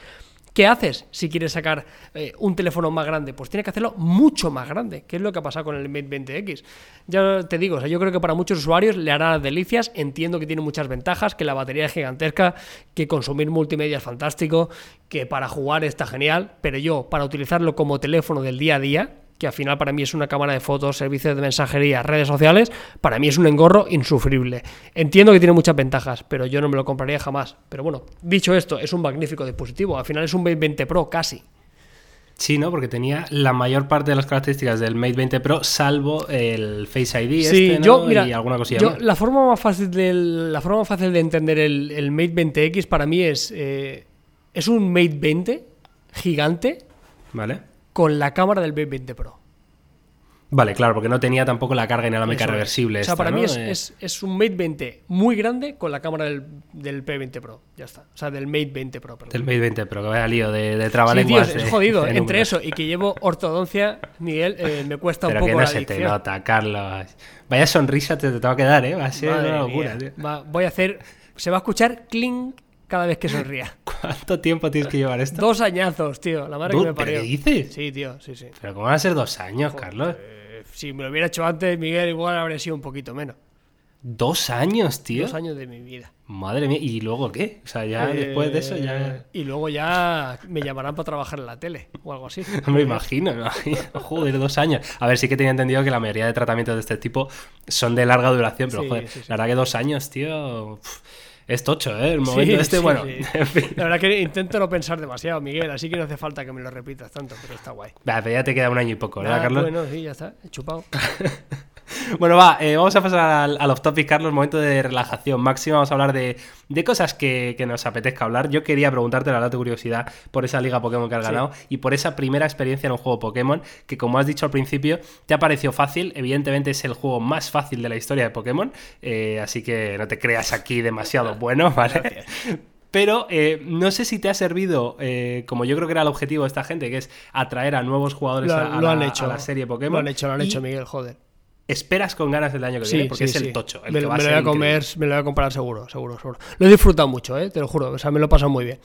¿Qué haces si quieres sacar eh, un teléfono más grande? Pues tienes que hacerlo mucho más grande, que es lo que ha pasado con el Mate 20X. Ya te digo, yo creo que para muchos usuarios le hará las delicias, entiendo que tiene muchas ventajas, que la batería es gigantesca, que consumir multimedia es fantástico, que para jugar está genial, pero yo, para utilizarlo como teléfono del día a día, que al final para mí es una cámara de fotos, servicios de mensajería, redes sociales, para mí es un engorro insufrible. Entiendo que tiene muchas ventajas, pero yo no me lo compraría jamás. Pero bueno, dicho esto, es un magnífico dispositivo. Al final es un Mate 20 Pro casi. Sí, ¿no? Porque tenía la mayor parte de las características del Mate 20 Pro, salvo el Face ID Sí, este, ¿no? yo, mira, y alguna cosilla yo- la forma más fácil de, la forma más fácil de entender el, el Mate 20X para mí es, eh, es un Mate 20 gigante Vale. Con la cámara del Mate 20 Pro. Vale, claro, porque no tenía tampoco la carga inalámbrica Eso es. reversible. O sea, esta, para mí ¿no? es, Eh, es- es un Mate 20 muy grande con la cámara del, del P20 Pro. Ya está. O sea, del Mate 20 Pro. perdón. Del Mate 20 Pro, que vaya lío de, de Sí, tío, trabalenguas. es, jodido. de Entre eso y que llevo ortodoncia, Miguel, eh, me cuesta Pero un que poco no la se te adicción. nota, Carlos. Vaya sonrisa te, te va a quedar, ¿eh? Va a ser Madre una locura, tío. Va- voy a hacer. Se va a escuchar clink cada vez que sonría. ¿Cuánto tiempo tienes que llevar esto? Dos añazos, tío. La madre que me ¿pero parió. qué dices? Sí, tío, sí, sí. Pero ¿cómo van a ser dos años, Carlos? Eh, si me lo hubiera hecho antes, Miguel, igual habría sido un poquito menos. ¿Dos años, tío? Dos años de mi vida. Madre mía, ¿y luego qué? O sea, ya Eh, después de eso ya... Y luego ya me llamarán para trabajar en la tele o algo así. Me imagino, me imagino. Joder, dos años. A ver, sí que tenía entendido que la mayoría de tratamientos de este tipo son de larga duración, pero Sí, joder, sí, sí. la verdad que dos años, tío... Es tocho, ¿eh? El Sí, momento este, sí, bueno, sí. en fin. La verdad que intento no pensar demasiado, Miguel, así que no hace falta que me lo repitas tanto, pero está guay. Va, pero ya te queda un año y poco, ¿verdad, Ah, Carlos? Bueno, sí, ya está, chupado. Bueno, va, eh, vamos a pasar al, al off-topic, Carlos, momento de relajación máxima. Vamos a hablar de, de cosas que, que nos apetezca hablar. Yo quería preguntarte, la verdad, tu curiosidad por esa liga Pokémon que has Sí. ganado y por esa primera experiencia en un juego Pokémon, que como has dicho al principio, te ha parecido fácil. Evidentemente es el juego más fácil de la historia de Pokémon, eh, así que no te creas aquí demasiado bueno, ¿vale? Pero eh, no sé si te ha servido, eh, como yo creo que era el objetivo de esta gente, que es atraer a nuevos jugadores Lo, a, a lo la, han hecho. a la serie Pokémon. Lo han hecho, lo han Y hecho, Miguel, joder. Esperas con ganas el año que Sí, viene, porque sí, es el tocho. El me que me va a lo voy a comer, me lo voy a comprar seguro, seguro, seguro. Lo he disfrutado mucho, ¿eh? te lo juro. O sea, me lo he pasado muy bien.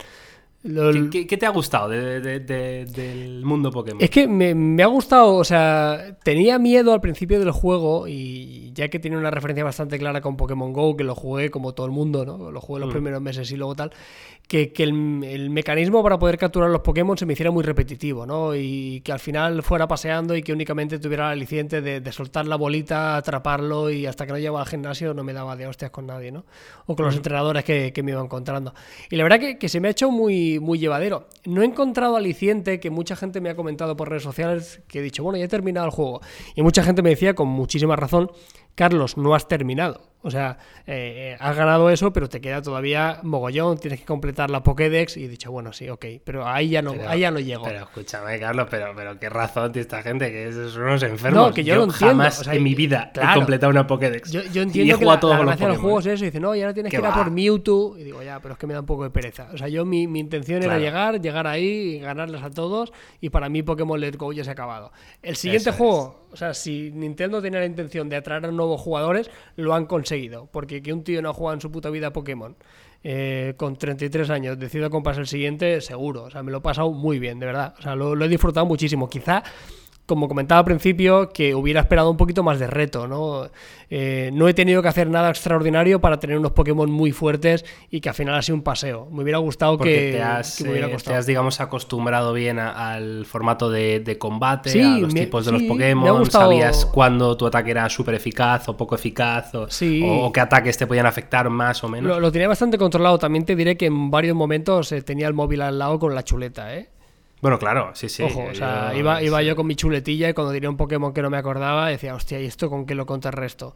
¿Qué, qué- te ha gustado de- de- de- del mundo Pokémon? Es que me, me ha gustado, o sea, tenía miedo al principio del juego y ya que tiene una referencia bastante clara con Pokémon Go, que lo jugué como todo el mundo, ¿no? Lo jugué los Mm. primeros meses y luego tal, que, que el, el mecanismo para poder capturar los Pokémon se me hiciera muy repetitivo, ¿no? Y que al final fuera paseando y que únicamente tuviera el aliciente de, soltar la bolita, atraparlo y hasta que no llegaba al gimnasio no me daba de hostias con nadie, ¿no? O con los entrenadores que, que me iba encontrando. Y la verdad que, que se me ha hecho muy, muy llevadero. No he encontrado aliciente que mucha gente me ha comentado por redes sociales que he dicho, bueno, ya he terminado el juego. Y mucha gente me decía con muchísima razón, Carlos, no has terminado. O sea, eh, has ganado eso, pero te queda todavía mogollón, tienes que completar la Pokédex. Y he dicho, bueno, sí, ok, pero ahí ya no, Pero- ahí ya no llego. Pero escúchame, Carlos, pero, pero qué razón tiene esta gente, que es- son unos enfermos. No, que yo lo entiendo, Jamás o sea, en mi y- vida he claro. completado una Pokédex. Yo, yo Y he entiendo que la, todos la los los juegos es eso. Dice, no, y ahora tienes ¿Qué que ir a por Mewtwo. Y digo, ya, pero es que me da un poco de pereza. O sea, yo mi, mi intención Claro. era llegar, llegar ahí, ganarles a todos. Y para mí Pokémon Let's Go ya se ha acabado. El siguiente Eso es. O sea, si Nintendo tenía la intención de atraer a nuevos jugadores, lo han conseguido. Porque que un tío no ha jugado en su puta vida Pokémon eh, con 33 años decida comprarse el siguiente, seguro. O sea, me lo he pasado muy bien, de verdad. O sea, lo, lo he disfrutado muchísimo. Quizá, como comentaba al principio, que hubiera esperado un poquito más de reto, ¿no? Eh, no he tenido que hacer nada extraordinario para tener unos Pokémon muy fuertes y que al final ha sido un paseo. Me hubiera gustado Porque que, te has, que me hubiera eh, te costado. has, digamos, acostumbrado bien a- al formato de, de combate, Sí, a los me- tipos de sí, los Pokémon, sabías cuándo tu ataque era súper eficaz o poco eficaz, o, Sí. o- o qué ataques te podían afectar más o menos. Lo, lo tenía bastante controlado. También te diré que en varios momentos eh, tenía el móvil al lado con la chuleta, ¿eh? Bueno, claro, sí, sí. Ojo, o sea, yo- iba, iba yo con mi chuletilla y cuando diría un Pokémon que no me acordaba, decía, hostia, ¿y esto con qué lo contrarresto?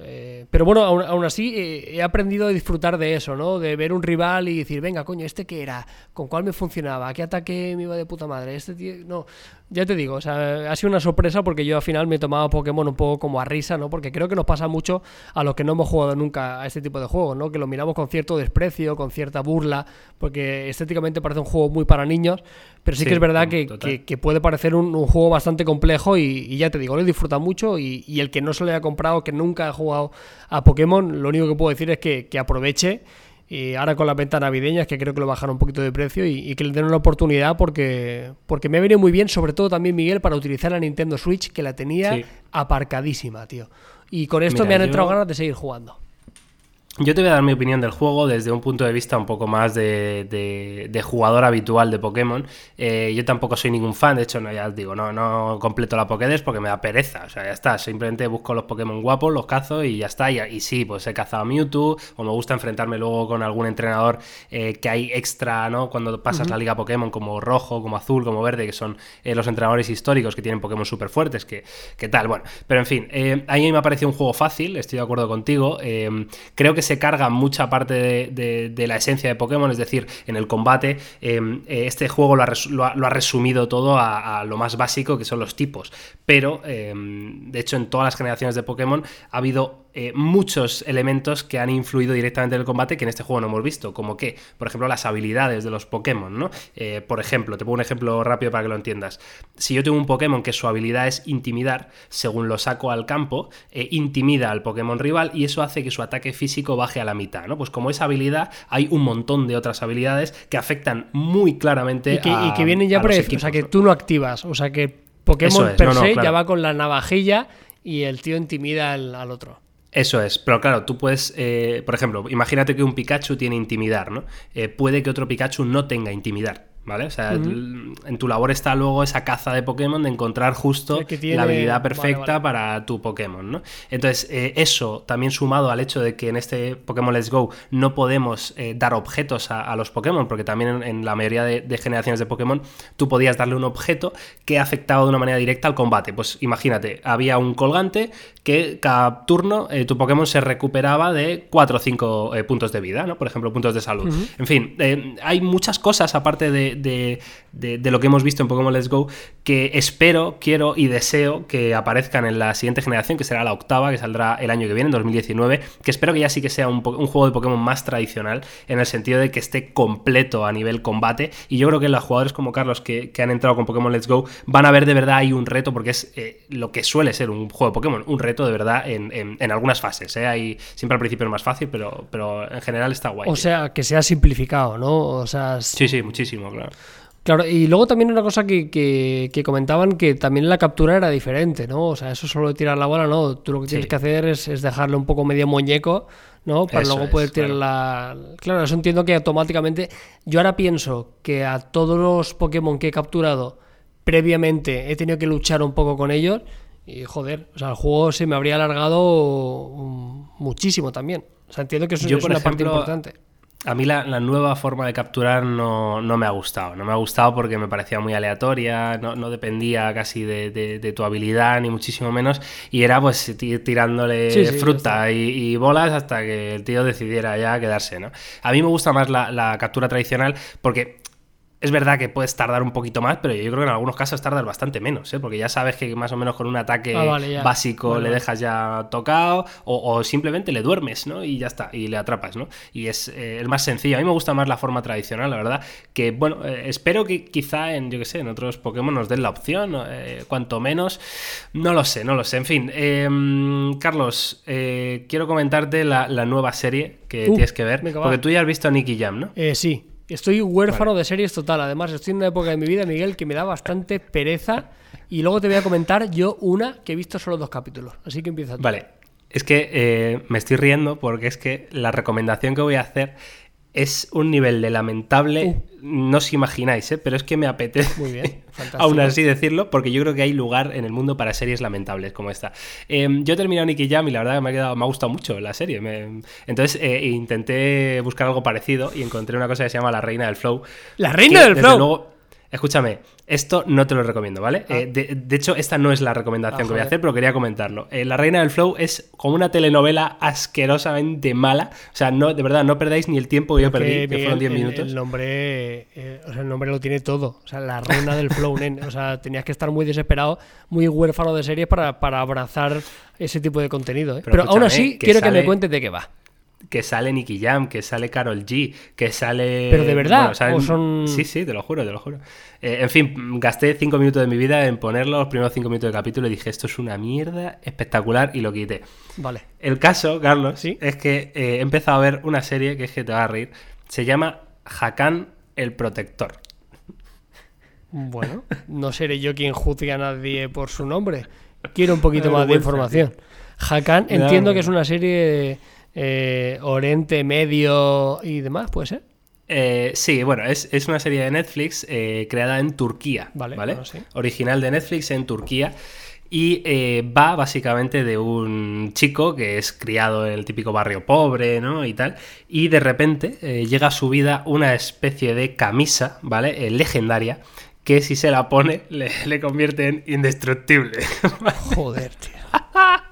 Eh, pero bueno, aún, aún así eh, he aprendido a disfrutar de eso, ¿no? De ver un rival y decir, venga, coño, ¿este qué era? ¿Con cuál me funcionaba? ¿Qué ataque me iba de puta madre? Este tío... No, ya te digo, o sea, ha sido una sorpresa porque yo al final me tomaba Pokémon un poco como a risa, ¿no? Porque creo que nos pasa mucho a los que no hemos jugado nunca a este tipo de juegos, ¿no? Que lo miramos con cierto desprecio, con cierta burla, porque estéticamente parece un juego muy para niños, pero sí, Sí, que es verdad que, que- que puede parecer un, un juego bastante complejo y, y ya te digo, lo he disfrutado mucho y, y el que no se lo haya comprado, que nunca ha jugado a Pokémon, lo único que puedo decir es que, que aproveche y ahora con las ventas navideñas, que creo que lo bajaron un poquito de precio y, y que le den una oportunidad porque, porque me ha venido muy bien, sobre todo también Miguel, para utilizar la Nintendo Switch, que la tenía Sí. aparcadísima, tío. Y con esto Mira, me han yo- entrado ganas de seguir jugando. Yo te voy a dar mi opinión del juego desde un punto de vista un poco más de, de- de jugador habitual de Pokémon. Eh, yo tampoco soy ningún fan, de hecho, no, ya os digo, no, no completo la Pokédex porque me da pereza. O sea, ya está, simplemente busco los Pokémon guapos, los cazo y ya está. Y, y sí, pues he cazado a Mewtwo, o me gusta enfrentarme luego con algún entrenador eh, que hay extra, ¿no? Cuando pasas la liga Pokémon, como rojo, como azul, como verde, que son eh, los entrenadores históricos que tienen Pokémon súper fuertes, que, que tal. Bueno, pero en fin, a mí me ha parecido un juego fácil, estoy de acuerdo contigo. creo que se carga mucha parte de, la esencia de Pokémon, es decir, en el combate, eh, eh, este juego lo ha, resumido todo a, a lo más básico que son los tipos. Pero, eh, de hecho, en todas las generaciones de Pokémon ha habido eh, muchos elementos que han influido directamente en el combate que en este juego no hemos visto, como que, por ejemplo, las habilidades de los Pokémon, ¿no? Eh, por ejemplo, te pongo un ejemplo rápido para que lo entiendas. Si yo tengo un Pokémon que su habilidad es intimidar, según lo saco al campo, eh, intimida al Pokémon rival y eso hace que su ataque físico baje a la mitad, ¿no? Pues como esa habilidad, hay un montón de otras habilidades que afectan muy claramente Y que, a, y que vienen ya pre- O sea, que tú no activas. O sea, que Pokémon es, per no, no, se claro. ya va con la navajilla y el tío intimida al, al otro. Eso es, pero claro, tú puedes, eh, por ejemplo, imagínate que un Pikachu tiene intimidar, ¿no? Eh, puede que otro Pikachu no tenga intimidar, ¿vale? O sea, en tu labor está luego esa caza de Pokémon de encontrar justo Sí, que tiene- la habilidad perfecta vale. para tu Pokémon, ¿no? Entonces, eh, eso también sumado al hecho de que en este Pokémon Let's Go no podemos eh, dar objetos a, a los Pokémon, porque también en, en la mayoría de, de generaciones de Pokémon tú podías darle un objeto que afectaba de una manera directa al combate. Pues imagínate, había un colgante que cada turno eh, tu Pokémon se recuperaba de 4 o 5 puntos de vida, ¿no? Por ejemplo, puntos de salud. En fin, hay muchas cosas aparte de, de- de- de lo que hemos visto en Pokémon Let's Go que espero, quiero y deseo que aparezcan en la siguiente generación, que será la octava, que saldrá el año que viene, en 2019, que espero que ya sí que sea un, juego de Pokémon más tradicional, en el sentido de que esté completo a nivel combate. Y yo creo que los jugadores como Carlos que, que han entrado con Pokémon Let's Go van a ver de verdad ahí un reto, porque es eh, lo que suele ser un juego de Pokémon, un reto de verdad en, en- en algunas fases. ¿eh? Hay, siempre al principio es más fácil, pero, pero en general está guay. O sea, que sea simplificado, ¿no? O sea, sí, sí, muchísimo, claro. Claro, y luego también una cosa que, que- que comentaban que también la captura era diferente, ¿no? O sea, eso solo de tirar la bola, no. Tú lo que tienes que hacer es, es dejarle un poco medio muñeco, ¿no? Para Eso luego es, poder tirar claro. la. Claro, eso entiendo que automáticamente. Yo ahora pienso que a todos los Pokémon que he capturado previamente he tenido que luchar un poco con ellos. Y joder, o sea, el juego se me habría alargado mm, muchísimo también. O sea, entiendo que eso Yo, es por una parte importante. A mí la, la nueva forma de capturar no, no me ha gustado. No me ha gustado porque me parecía muy aleatoria, no, no dependía casi de, de- de tu habilidad, ni muchísimo menos. Y era pues ti- tirándole Sí, sí, ya fruta y, y bolas hasta que el tío decidiera ya quedarse, ¿no? A mí me gusta más la, la captura tradicional porque es verdad que puedes tardar un poquito más, pero yo creo que en algunos casos tardas bastante menos, ¿eh? porque ya sabes que más o menos con un ataque Ah, vale, básico le dejas ya tocado o, o simplemente le duermes, ¿no? Y ya está, y le atrapas, ¿no? Y es eh, el más sencillo. A mí me gusta más la forma tradicional, la verdad, que bueno, eh, espero que quizá en, yo que sé, en otros Pokémon nos den la opción, eh, cuanto menos, no lo sé, no lo sé. En fin, eh, Carlos, eh, quiero comentarte la, la nueva serie que Uh, tienes que ver, venga, porque tú ya has visto a Nicky Jam, ¿no? Eh, sí, estoy huérfano de series total. Además, estoy en una época de mi vida, Miguel, que me da bastante pereza. Y luego te voy a comentar yo una que he visto solo dos capítulos. Así que empieza tú. Vale, es que eh, me estoy riendo porque es que la recomendación que voy a hacer es un nivel de lamentable, no os imagináis, ¿eh? pero es que me apetece Muy bien, aún así decirlo, porque yo creo que hay lugar en el mundo para series lamentables como esta. Eh, yo he terminado Nicky Jam y la verdad que me ha, quedado, me ha gustado mucho la serie. me- entonces eh, intenté buscar algo parecido y encontré una cosa que se llama La Reina del Flow. ¡La Reina que, del Flow! luego, Escúchame, esto no te lo recomiendo, ¿vale? Ah. Eh, de, de hecho, esta no es la recomendación Ah, que voy a hacer, pero quería comentarlo. Eh, la Reina del Flow es como una telenovela asquerosamente mala. O sea, no, de verdad, no perdáis ni el tiempo que yo perdí, Que, fueron 10 el- minutos. El, nombre, eh, o sea, el nombre lo tiene todo. O sea, la reina del flow, nen. O sea, tenías que estar muy desesperado, muy huérfano de series para, para abrazar ese tipo de contenido. Pero Pero, aún así, que quiero que me cuentes de qué va. Que sale Nicky Jam, que sale Carol G, que sale. ¿Pero de verdad? salen- ¿O son- Sí, sí, te lo juro, te lo juro. Eh, en fin, gasté 5 minutos de mi vida en ponerlo, los primeros 5 minutos del capítulo, y dije, esto es una mierda espectacular, y lo quité. Vale. El caso, Carlos, Sí. es que eh, he empezado a ver una serie que es que te va a reír. Se llama Hakan el Protector. Bueno, no seré yo quien juzgue a nadie por su nombre. Quiero un poquito más de información. Hakan, entiendo que es una serie eh, Oriente Medio y demás, ¿puede ser? Eh, sí, bueno, es, es una serie de Netflix eh, creada en Turquía, Vale, ¿vale? bueno, sí. Original de Netflix en Turquía. Y eh, va básicamente de un chico que es criado en el típico barrio pobre, ¿no? Y tal. Y de repente llega a su vida una especie de camisa, ¿vale? Legendaria, que si se la pone le, le convierte en indestructible. Joder, tío.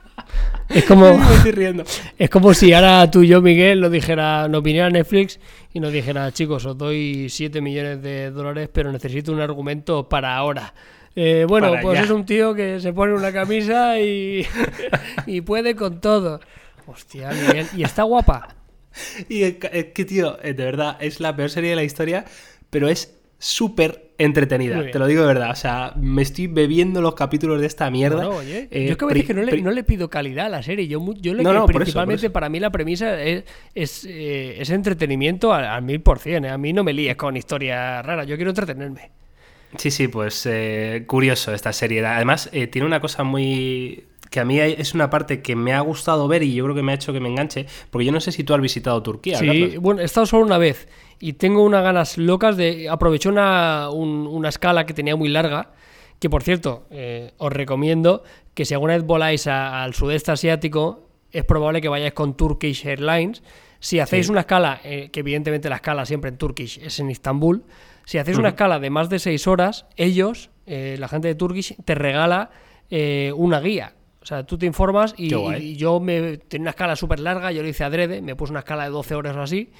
Es como, Me estoy riendo. es como si ahora tú y yo, Miguel, nos dijera, nos viniera Netflix y nos dijera, chicos, os doy 7 millones de dólares, pero necesito un argumento para ahora. Eh, bueno, Para pues ya. es un tío que se pone una camisa y, y puede con todo. Hostia, Miguel. Y está guapa. Y es que- es que, tío, eh, de verdad, es la peor serie de la historia, pero es súper entretenida. Te lo digo de verdad. O sea, me estoy bebiendo los capítulos de esta mierda. Oye, Eh, yo es que a veces que no le, pri- no le pido calidad a la serie. Yo, yo le No, por eso, principalmente por eso. para mí la premisa es, es, eh, es entretenimiento al, mil por cien. ¿eh? A mí no me líes con historias raras. Yo quiero entretenerme. Sí, sí, pues eh, curioso esta serie. Además, tiene una cosa muy... que a mí es una parte que me ha gustado ver y yo creo que me ha hecho que me enganche, porque yo no sé si tú has visitado Turquía. Sí, Carlos. bueno, he estado solo una vez y tengo unas ganas locas de... Aproveché una, un- una escala que tenía muy larga, que por cierto, eh, os recomiendo que si alguna vez voláis a- al sudeste asiático, es probable que vayáis con Turkish Airlines. Si hacéis Sí. una escala, eh, que evidentemente la escala siempre en Turkish es en Istambul, si hacéis una escala de más de seis horas, ellos, eh, la gente de Turkish, te regala eh, una guía. O sea, tú te informas y, yo me tenía una escala súper larga, yo lo hice adrede, me puse una escala de 12 horas o así,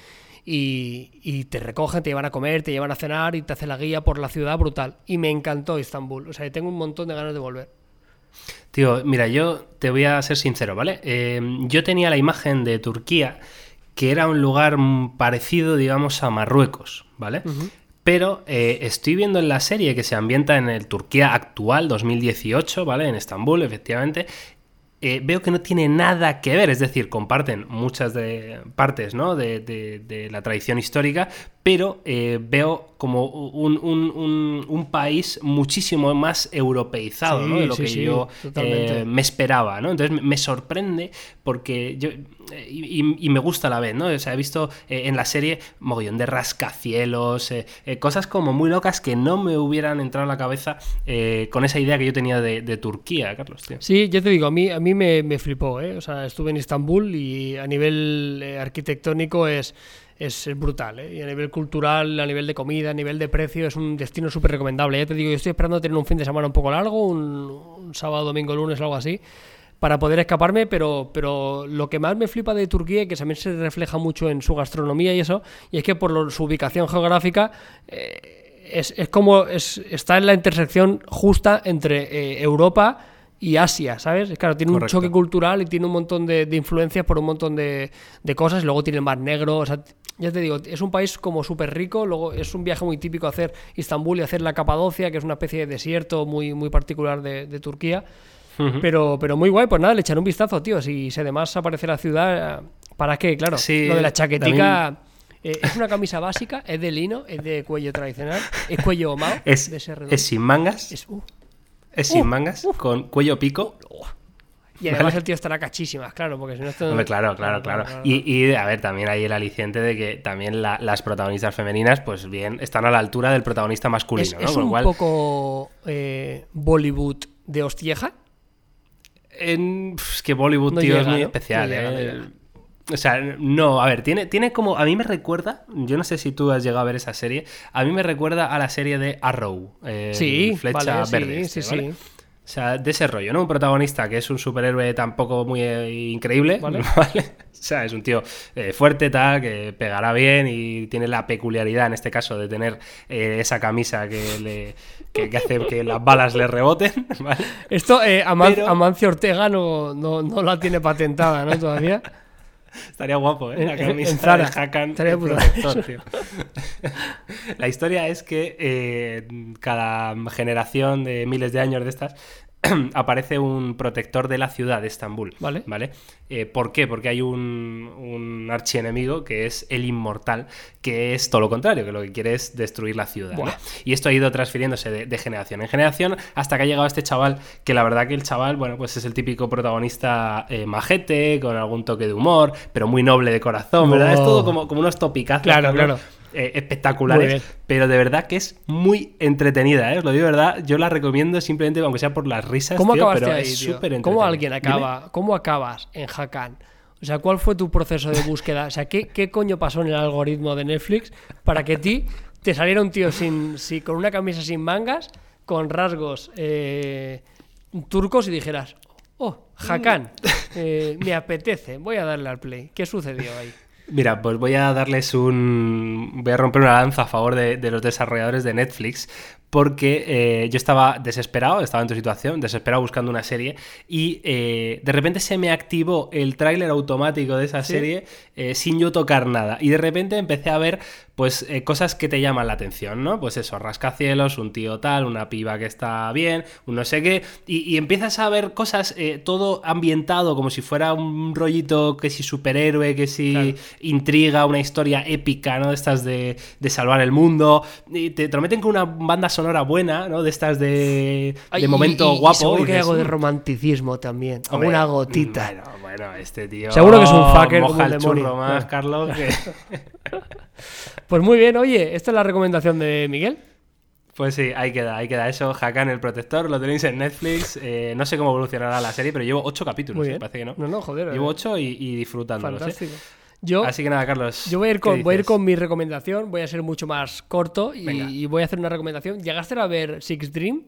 y, y te recogen, te llevan a comer, te llevan a cenar y te hacen la guía por la ciudad brutal. Y me encantó Istambul. O sea, tengo un montón de ganas de volver. Tío, mira, yo te voy a ser sincero, ¿vale? Eh, yo tenía la imagen de Turquía que era un lugar parecido, digamos, a Marruecos, ¿vale? Pero eh, estoy viendo en la serie que se ambienta en el Turquía actual, 2018, ¿vale? En Estambul, efectivamente. eh, veo que no tiene nada que ver, es decir, comparten muchas de partes ¿no? de, la tradición histórica, pero eh, veo como un, un- un- un país muchísimo más europeizado Sí, ¿no? de lo sí, que sí, yo eh, me esperaba, ¿no? Entonces me- sorprende porque yo eh, y, me gusta a la vez, ¿no? O sea, he visto en la serie mogollón de rascacielos, eh, cosas como muy locas que no me hubieran entrado en la cabeza con esa idea que yo tenía de, de Turquía, Carlos, tío. Sí, ya te digo, a mí, a mí me, me flipó, ¿eh? O sea, estuve en Istambul y a nivel arquitectónico es, es, brutal, ¿eh? Y a nivel cultural, a nivel de comida, a nivel de precio, es un destino súper recomendable. Ya te digo, yo estoy esperando tener un fin de semana un poco largo, un, un sábado, domingo, lunes, algo así, para poder escaparme, pero, pero lo que más me flipa de Turquía, que también se refleja mucho en su gastronomía y eso, y es que por lo- su ubicación geográfica... eh, es, es como es, está en la intersección justa entre eh, Europa y Asia, ¿sabes? Claro, tiene un choque cultural y tiene un montón de, de influencias por un montón de, de cosas. Luego tiene el Mar Negro, o sea, ya te digo, es un país como súper rico. Luego es un viaje muy típico hacer Istambul y hacer la Capadocia, que es una especie de desierto muy, muy particular de, de Turquía. Pero, pero muy guay, pues nada, le echaré un vistazo, tío. Si, si además aparece la ciudad, para que, claro, Sí, lo de la chaquetica. eh, es una camisa básica, es de lino, es de cuello tradicional, es cuello mao, Es, de es sin mangas, es, Es- uh. sin uh, mangas, con cuello pico. Y además Vale. el tío estará cachísimas, claro, porque si no esto... Hombre, claro, claro, claro. Y, y, a ver, también hay el aliciente de que también la- las protagonistas femeninas, pues bien, están a la altura del protagonista es, masculino, ¿no? es Con lo un cual, poco eh, Bollywood de hostieja. en- es que Bollywood, No tío, es muy ¿no? especial, No llega, no ¿eh? O sea, no, a ver, tiene, tiene como. A mí me recuerda. Yo no sé si tú has llegado a ver esa serie. A mí me recuerda a la serie de Arrow. eh, Sí, Flecha vale, sí, Verde. sí, este, ¿vale? sí. O sea, de ese rollo, ¿no? Un protagonista que es un superhéroe tampoco muy eh, increíble, Vale. ¿vale? O sea, es un tío eh, fuerte, tal, que pegará bien y tiene la peculiaridad, en este caso, de tener eh, esa camisa que, le, que, que hace que las balas le reboten, ¿vale? Esto, eh, Aman- Pero- Amancio Ortega no, no, no la tiene patentada, ¿no? Todavía. Estaría guapo, ¿eh? La En- en camisa Zara. de Hakan Estaría protector, tío. La historia es que eh, cada generación de miles de años de estas aparece un protector de la ciudad de Estambul. Vale. ¿Vale? Eh, ¿Por qué? Porque hay un, un archienemigo que es el inmortal, que es todo lo contrario, que lo que quiere es destruir la ciudad. Y esto ha ido transfiriéndose de, de generación en generación hasta que ha llegado este chaval, que la verdad que el chaval, bueno, pues es el típico protagonista eh, majete, con algún toque de humor, pero muy noble de corazón, ¿verdad? Es todo como, como unos topicazos. Claro, claro. Eh, espectaculares, pero de verdad que es muy entretenida, ¿eh? os lo digo de verdad. Yo la recomiendo simplemente, aunque sea por las risas. ¿Cómo tío, acabaste pero ahí, es súper ¿Cómo alguien Dime. acaba, cómo acabas en Hakan? O sea, ¿cuál fue tu proceso de búsqueda? O sea, ¿qué, qué coño pasó en el algoritmo de Netflix para que a ti te saliera un tío sin, sin- con una camisa sin mangas, con rasgos eh, turcos y dijeras, oh, Hakan, eh, me apetece, voy a darle al play. ¿Qué sucedió ahí? Mira, pues voy a darles un. Voy a romper una lanza a favor de, de los desarrolladores de Netflix. Porque eh, yo estaba desesperado, estaba en tu situación, desesperado buscando una serie. Y eh, de repente se me activó el tráiler automático de esa serie eh, sin yo tocar nada. Y de repente empecé a ver, pues, eh, cosas que te llaman la atención, ¿no? Pues eso, rascacielos, un tío tal, una piba que está bien, un no sé qué. Y, y empiezas a ver cosas, eh, todo ambientado como si fuera un rollito que si superhéroe, que si Claro. intriga, una historia épica, ¿no? De estas de, de salvar el mundo. Y te, te lo meten con una banda sonora buena, ¿no? De estas de, de momento y- y guapo. seguro y que dices, algo de "Mm, romanticismo también. Alguna gotita. Bueno, bueno, este tío. Seguro que es un fucker como moja el demonio. más. Carlos. que- Pues muy bien, oye, esta es la recomendación de Miguel. Pues sí, ahí queda, ahí queda eso. Hakan el protector, lo tenéis en Netflix. Eh, no sé cómo evolucionará la serie, pero llevo ocho capítulos, Muy ¿eh? parece que no. No, no, joder. Llevo eh, ocho y, y disfrutándolos. ¿eh? Yo, Así que nada, Carlos. yo voy a ir ¿qué con, voy a ir con mi recomendación, voy a ser mucho más corto y, y voy a hacer una recomendación. ¿Llegaste a ver Six Dream?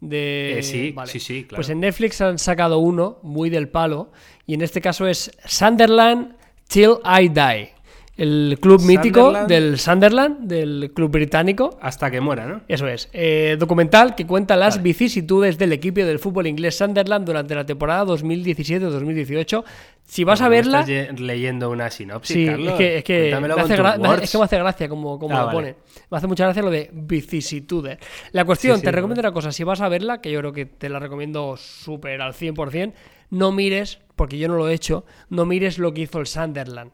De... Eh, sí, sí, sí, claro. Pues en Netflix han sacado uno muy del palo y en este caso es Sunderland Till I Die. El club mítico del Sunderland, del club británico. Hasta que muera, ¿no? Eso es. Eh, documental que cuenta las Vale. vicisitudes del equipo del fútbol inglés Sunderland durante la temporada 2017-2018. Si vas a ¿No me verla... estás ye- leyendo una sinopsis, Sí, Carlos? es que, es que Cuéntamelo me hace es que me gracia como, como Ah, lo vale. pone. Me hace mucha gracia lo de vicisitudes. La cuestión, Sí, sí, te no. recomiendo una cosa. Si vas a verla, que yo creo que te la recomiendo súper al 100%, no mires, porque yo no lo he hecho, no mires lo que hizo el Sunderland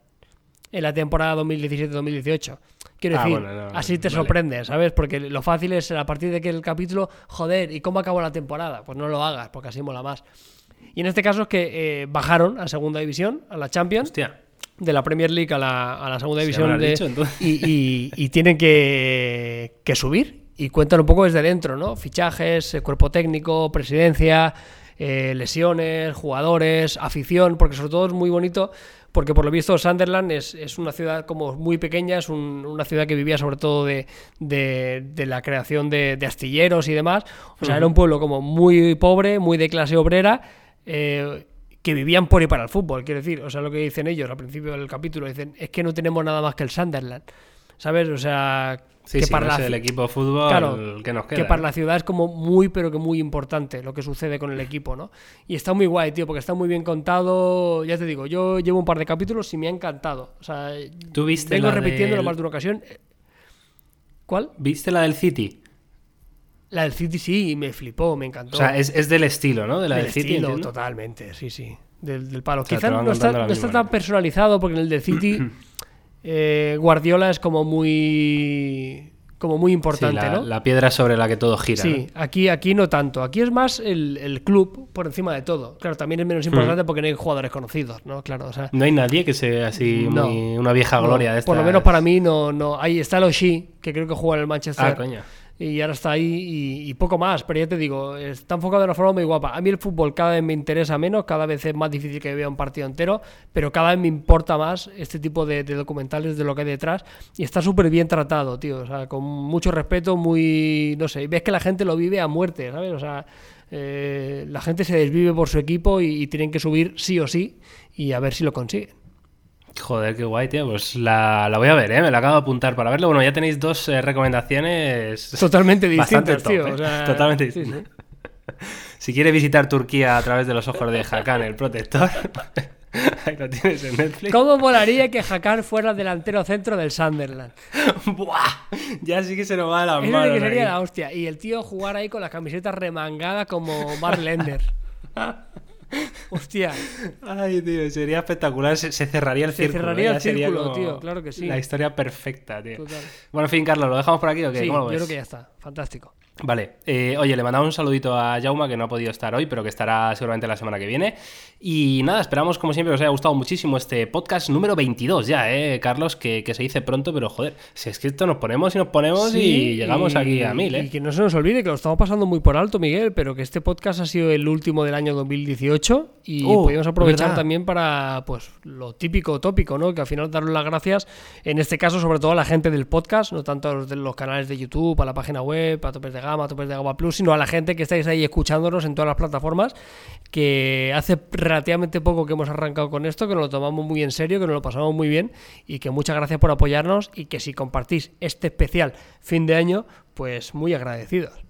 en la temporada 2017-2018. Quiero Ah, decir, bueno, no, así te vale. sorprendes, ¿sabes? Porque lo fácil es a partir de que el capítulo, joder, ¿y cómo acabó la temporada? Pues no lo hagas, porque así mola más. Y en este caso es que eh, bajaron a segunda división, a la Champions Hostia. de la Premier League a la, a la segunda división de- dicho, y, y- y tienen que, que subir y cuentan un poco desde dentro, ¿no? Fichajes, eh, cuerpo técnico, presidencia, eh, lesiones, jugadores, afición, porque sobre todo es muy bonito porque por lo visto Sunderland es, es una ciudad como muy pequeña, es un- una ciudad que vivía sobre todo de, de- de la creación de, de astilleros y demás. O sea, era un pueblo como muy pobre, muy de clase obrera, eh, que vivían por y para el fútbol, quiero decir. O sea, lo que dicen ellos al principio del capítulo, dicen, es que no tenemos nada más que el Sunderland. ¿Sabes? O sea, Sí, que sí, para no la es el ci- equipo de fútbol Claro, que nos queda. que para ¿no? la ciudad es como muy, pero que muy importante lo que sucede con el equipo, ¿no? Y está muy guay, tío, porque está muy bien contado. Ya te digo, yo llevo un par de capítulos y me ha encantado. O sea, ¿Tú viste vengo repitiéndolo del- más de una ocasión. ¿Cuál? ¿Viste la del City? La del City sí, me flipó, me encantó. O sea, es, es del estilo, ¿no? De la Del del, City. estilo, totalmente, sí, sí. Del, del palo. sea, Quizás no está, no está tan personalizado porque en el del City eh, Guardiola es como muy como muy Sí, importante, la, ¿no? la piedra sobre la que todo gira. Sí, ¿no? aquí, aquí no tanto. Aquí es más el, el club por encima de todo. Claro, también es Hmm. menos importante porque no hay jugadores conocidos, ¿no? Claro, o sea. No hay nadie que sea así No. muy- una vieja no, gloria de por lo estas. menos para mí no, no. Ahí está el que creo que juega en el Manchester. Ah, coño. Y ahora está ahí y, y poco más, pero ya te digo, está enfocado de una forma muy guapa. A mí el fútbol cada vez me interesa menos, cada vez es más difícil que vea un partido entero, pero cada vez me importa más este tipo de, documentales de lo que hay detrás y está súper bien tratado, tío, o sea, con mucho respeto, muy, no sé, ves que la gente lo vive a muerte, ¿sabes? O sea, eh, la gente se desvive por su equipo y, y tienen que subir sí o sí y a ver si lo consiguen. Joder, qué guay, tío. Pues la, la voy a ver, ¿eh? Me la acabo de apuntar para verlo. Bueno, ya tenéis dos eh, recomendaciones. Totalmente distintas, top, tío. ¿eh? o sea, Totalmente sí, distintas. Si quiere visitar Turquía a través de los ojos de Hakan, el protector, Ahí lo tienes en Netflix. ¿Cómo molaría que Hakan fuera el delantero centro del Sunderland? Buah, ya sí que se nos va la Eso sí mano. que sería la hostia. Y el tío jugar ahí con las camisetas remangadas como Mark Lender. Hostia. Ay, tío, sería espectacular. Se, se cerraría el Se círculo. cerraría el círculo, tío, claro que sí. La historia perfecta, tío. Total. Bueno, en fin, Carlos, ¿lo dejamos por aquí o qué? Sí, ¿Cómo yo lo ves? creo que ya está. Fantástico. Vale, eh, oye, le mandamos un saludito a Jauma que no ha podido estar hoy, pero que estará seguramente la semana que viene. Y nada, esperamos como siempre que os haya gustado muchísimo este podcast número 22 ya, ¿eh, Carlos? Que, que se dice pronto, pero joder, si es que esto nos ponemos y nos ponemos Sí, y llegamos y- aquí a mil, Y ¿eh? que no se nos olvide que lo estamos pasando muy por alto, Miguel, pero que este podcast ha sido el último del año 2018 y Oh, podemos aprovechar ¿verdad? también para pues lo típico tópico, ¿no? Que al final daros las gracias, en este caso sobre todo a la gente del podcast, no tanto a los de los canales de YouTube, a la página web, a Topes de Gama, Topes de Gama Plus, sino a la gente que estáis ahí escuchándonos en todas las plataformas, que hace relativamente poco que hemos arrancado con esto, que nos lo tomamos muy en serio, que nos lo pasamos muy bien y que muchas gracias por apoyarnos y que si compartís este especial fin de año, pues muy agradecidos.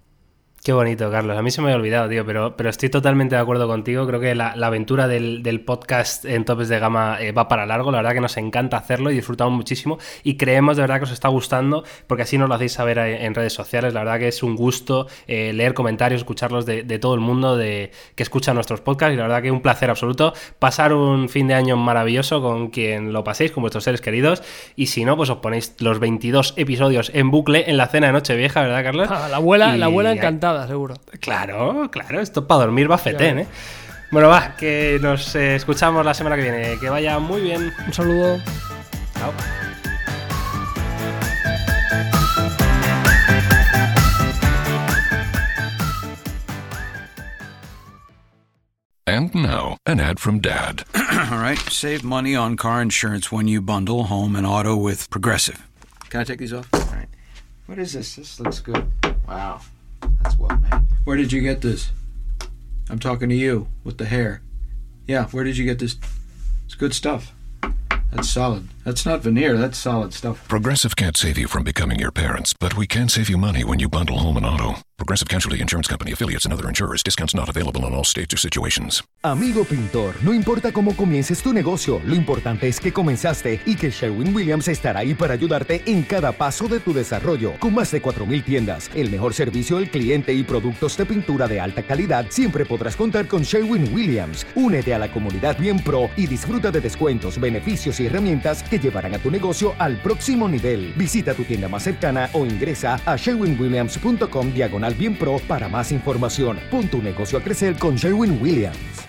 Qué bonito, Carlos. A mí se me había olvidado, tío, pero, pero estoy totalmente de acuerdo contigo. Creo que la, la aventura del, del podcast en topes de gama eh, va para largo. La verdad que nos encanta hacerlo y disfrutamos muchísimo. Y creemos de verdad que os está gustando, porque así nos lo hacéis saber en, en redes sociales. La verdad que es un gusto eh, leer comentarios, escucharlos de, de todo el mundo de, que escucha nuestros podcasts. Y la verdad que un placer absoluto pasar un fin de año maravilloso con quien lo paséis, con vuestros seres queridos. Y si no, pues os ponéis los 22 episodios en bucle en la cena de Nochevieja, ¿verdad, Carlos? Ah, la abuela, Y- la abuela encantada, seguro. Claro, claro, esto para dormir va fetén. ¿eh? Bueno, va, que nos eh, escuchamos la semana que viene. Que vaya muy bien. Un saludo. Chao. And now, an ad from Dad. All right, save money on car insurance when you bundle home and auto with Progressive. Can I take these off? All right. What is this? This looks good. Wow, that's well made. Where did you get this? I'm talking to you with the hair. Yeah, where did you get this? It's good stuff. That's solid. That's not veneer. That's solid stuff. Progressive can't save you from becoming your parents, but we can save you money when you bundle home and auto. Progressive Casualty Insurance Company affiliates and other insurers. Discounts not available in all states or situations. Amigo pintor, no importa cómo comiences tu negocio, lo importante es que comenzaste y que Sherwin Williams estará ahí para ayudarte en cada paso de tu desarrollo. Con más de 4.000 tiendas, el mejor servicio al cliente y productos de pintura de alta calidad, siempre podrás contar con Sherwin Williams. Únete a la comunidad Bien Pro y disfruta de descuentos, beneficios y herramientas que llevarán a tu negocio al próximo nivel. Visita tu tienda más cercana o ingresa a sherwinwilliams.com diagonal Bien Pro para más información. Pon tu negocio a crecer con Sherwin Williams.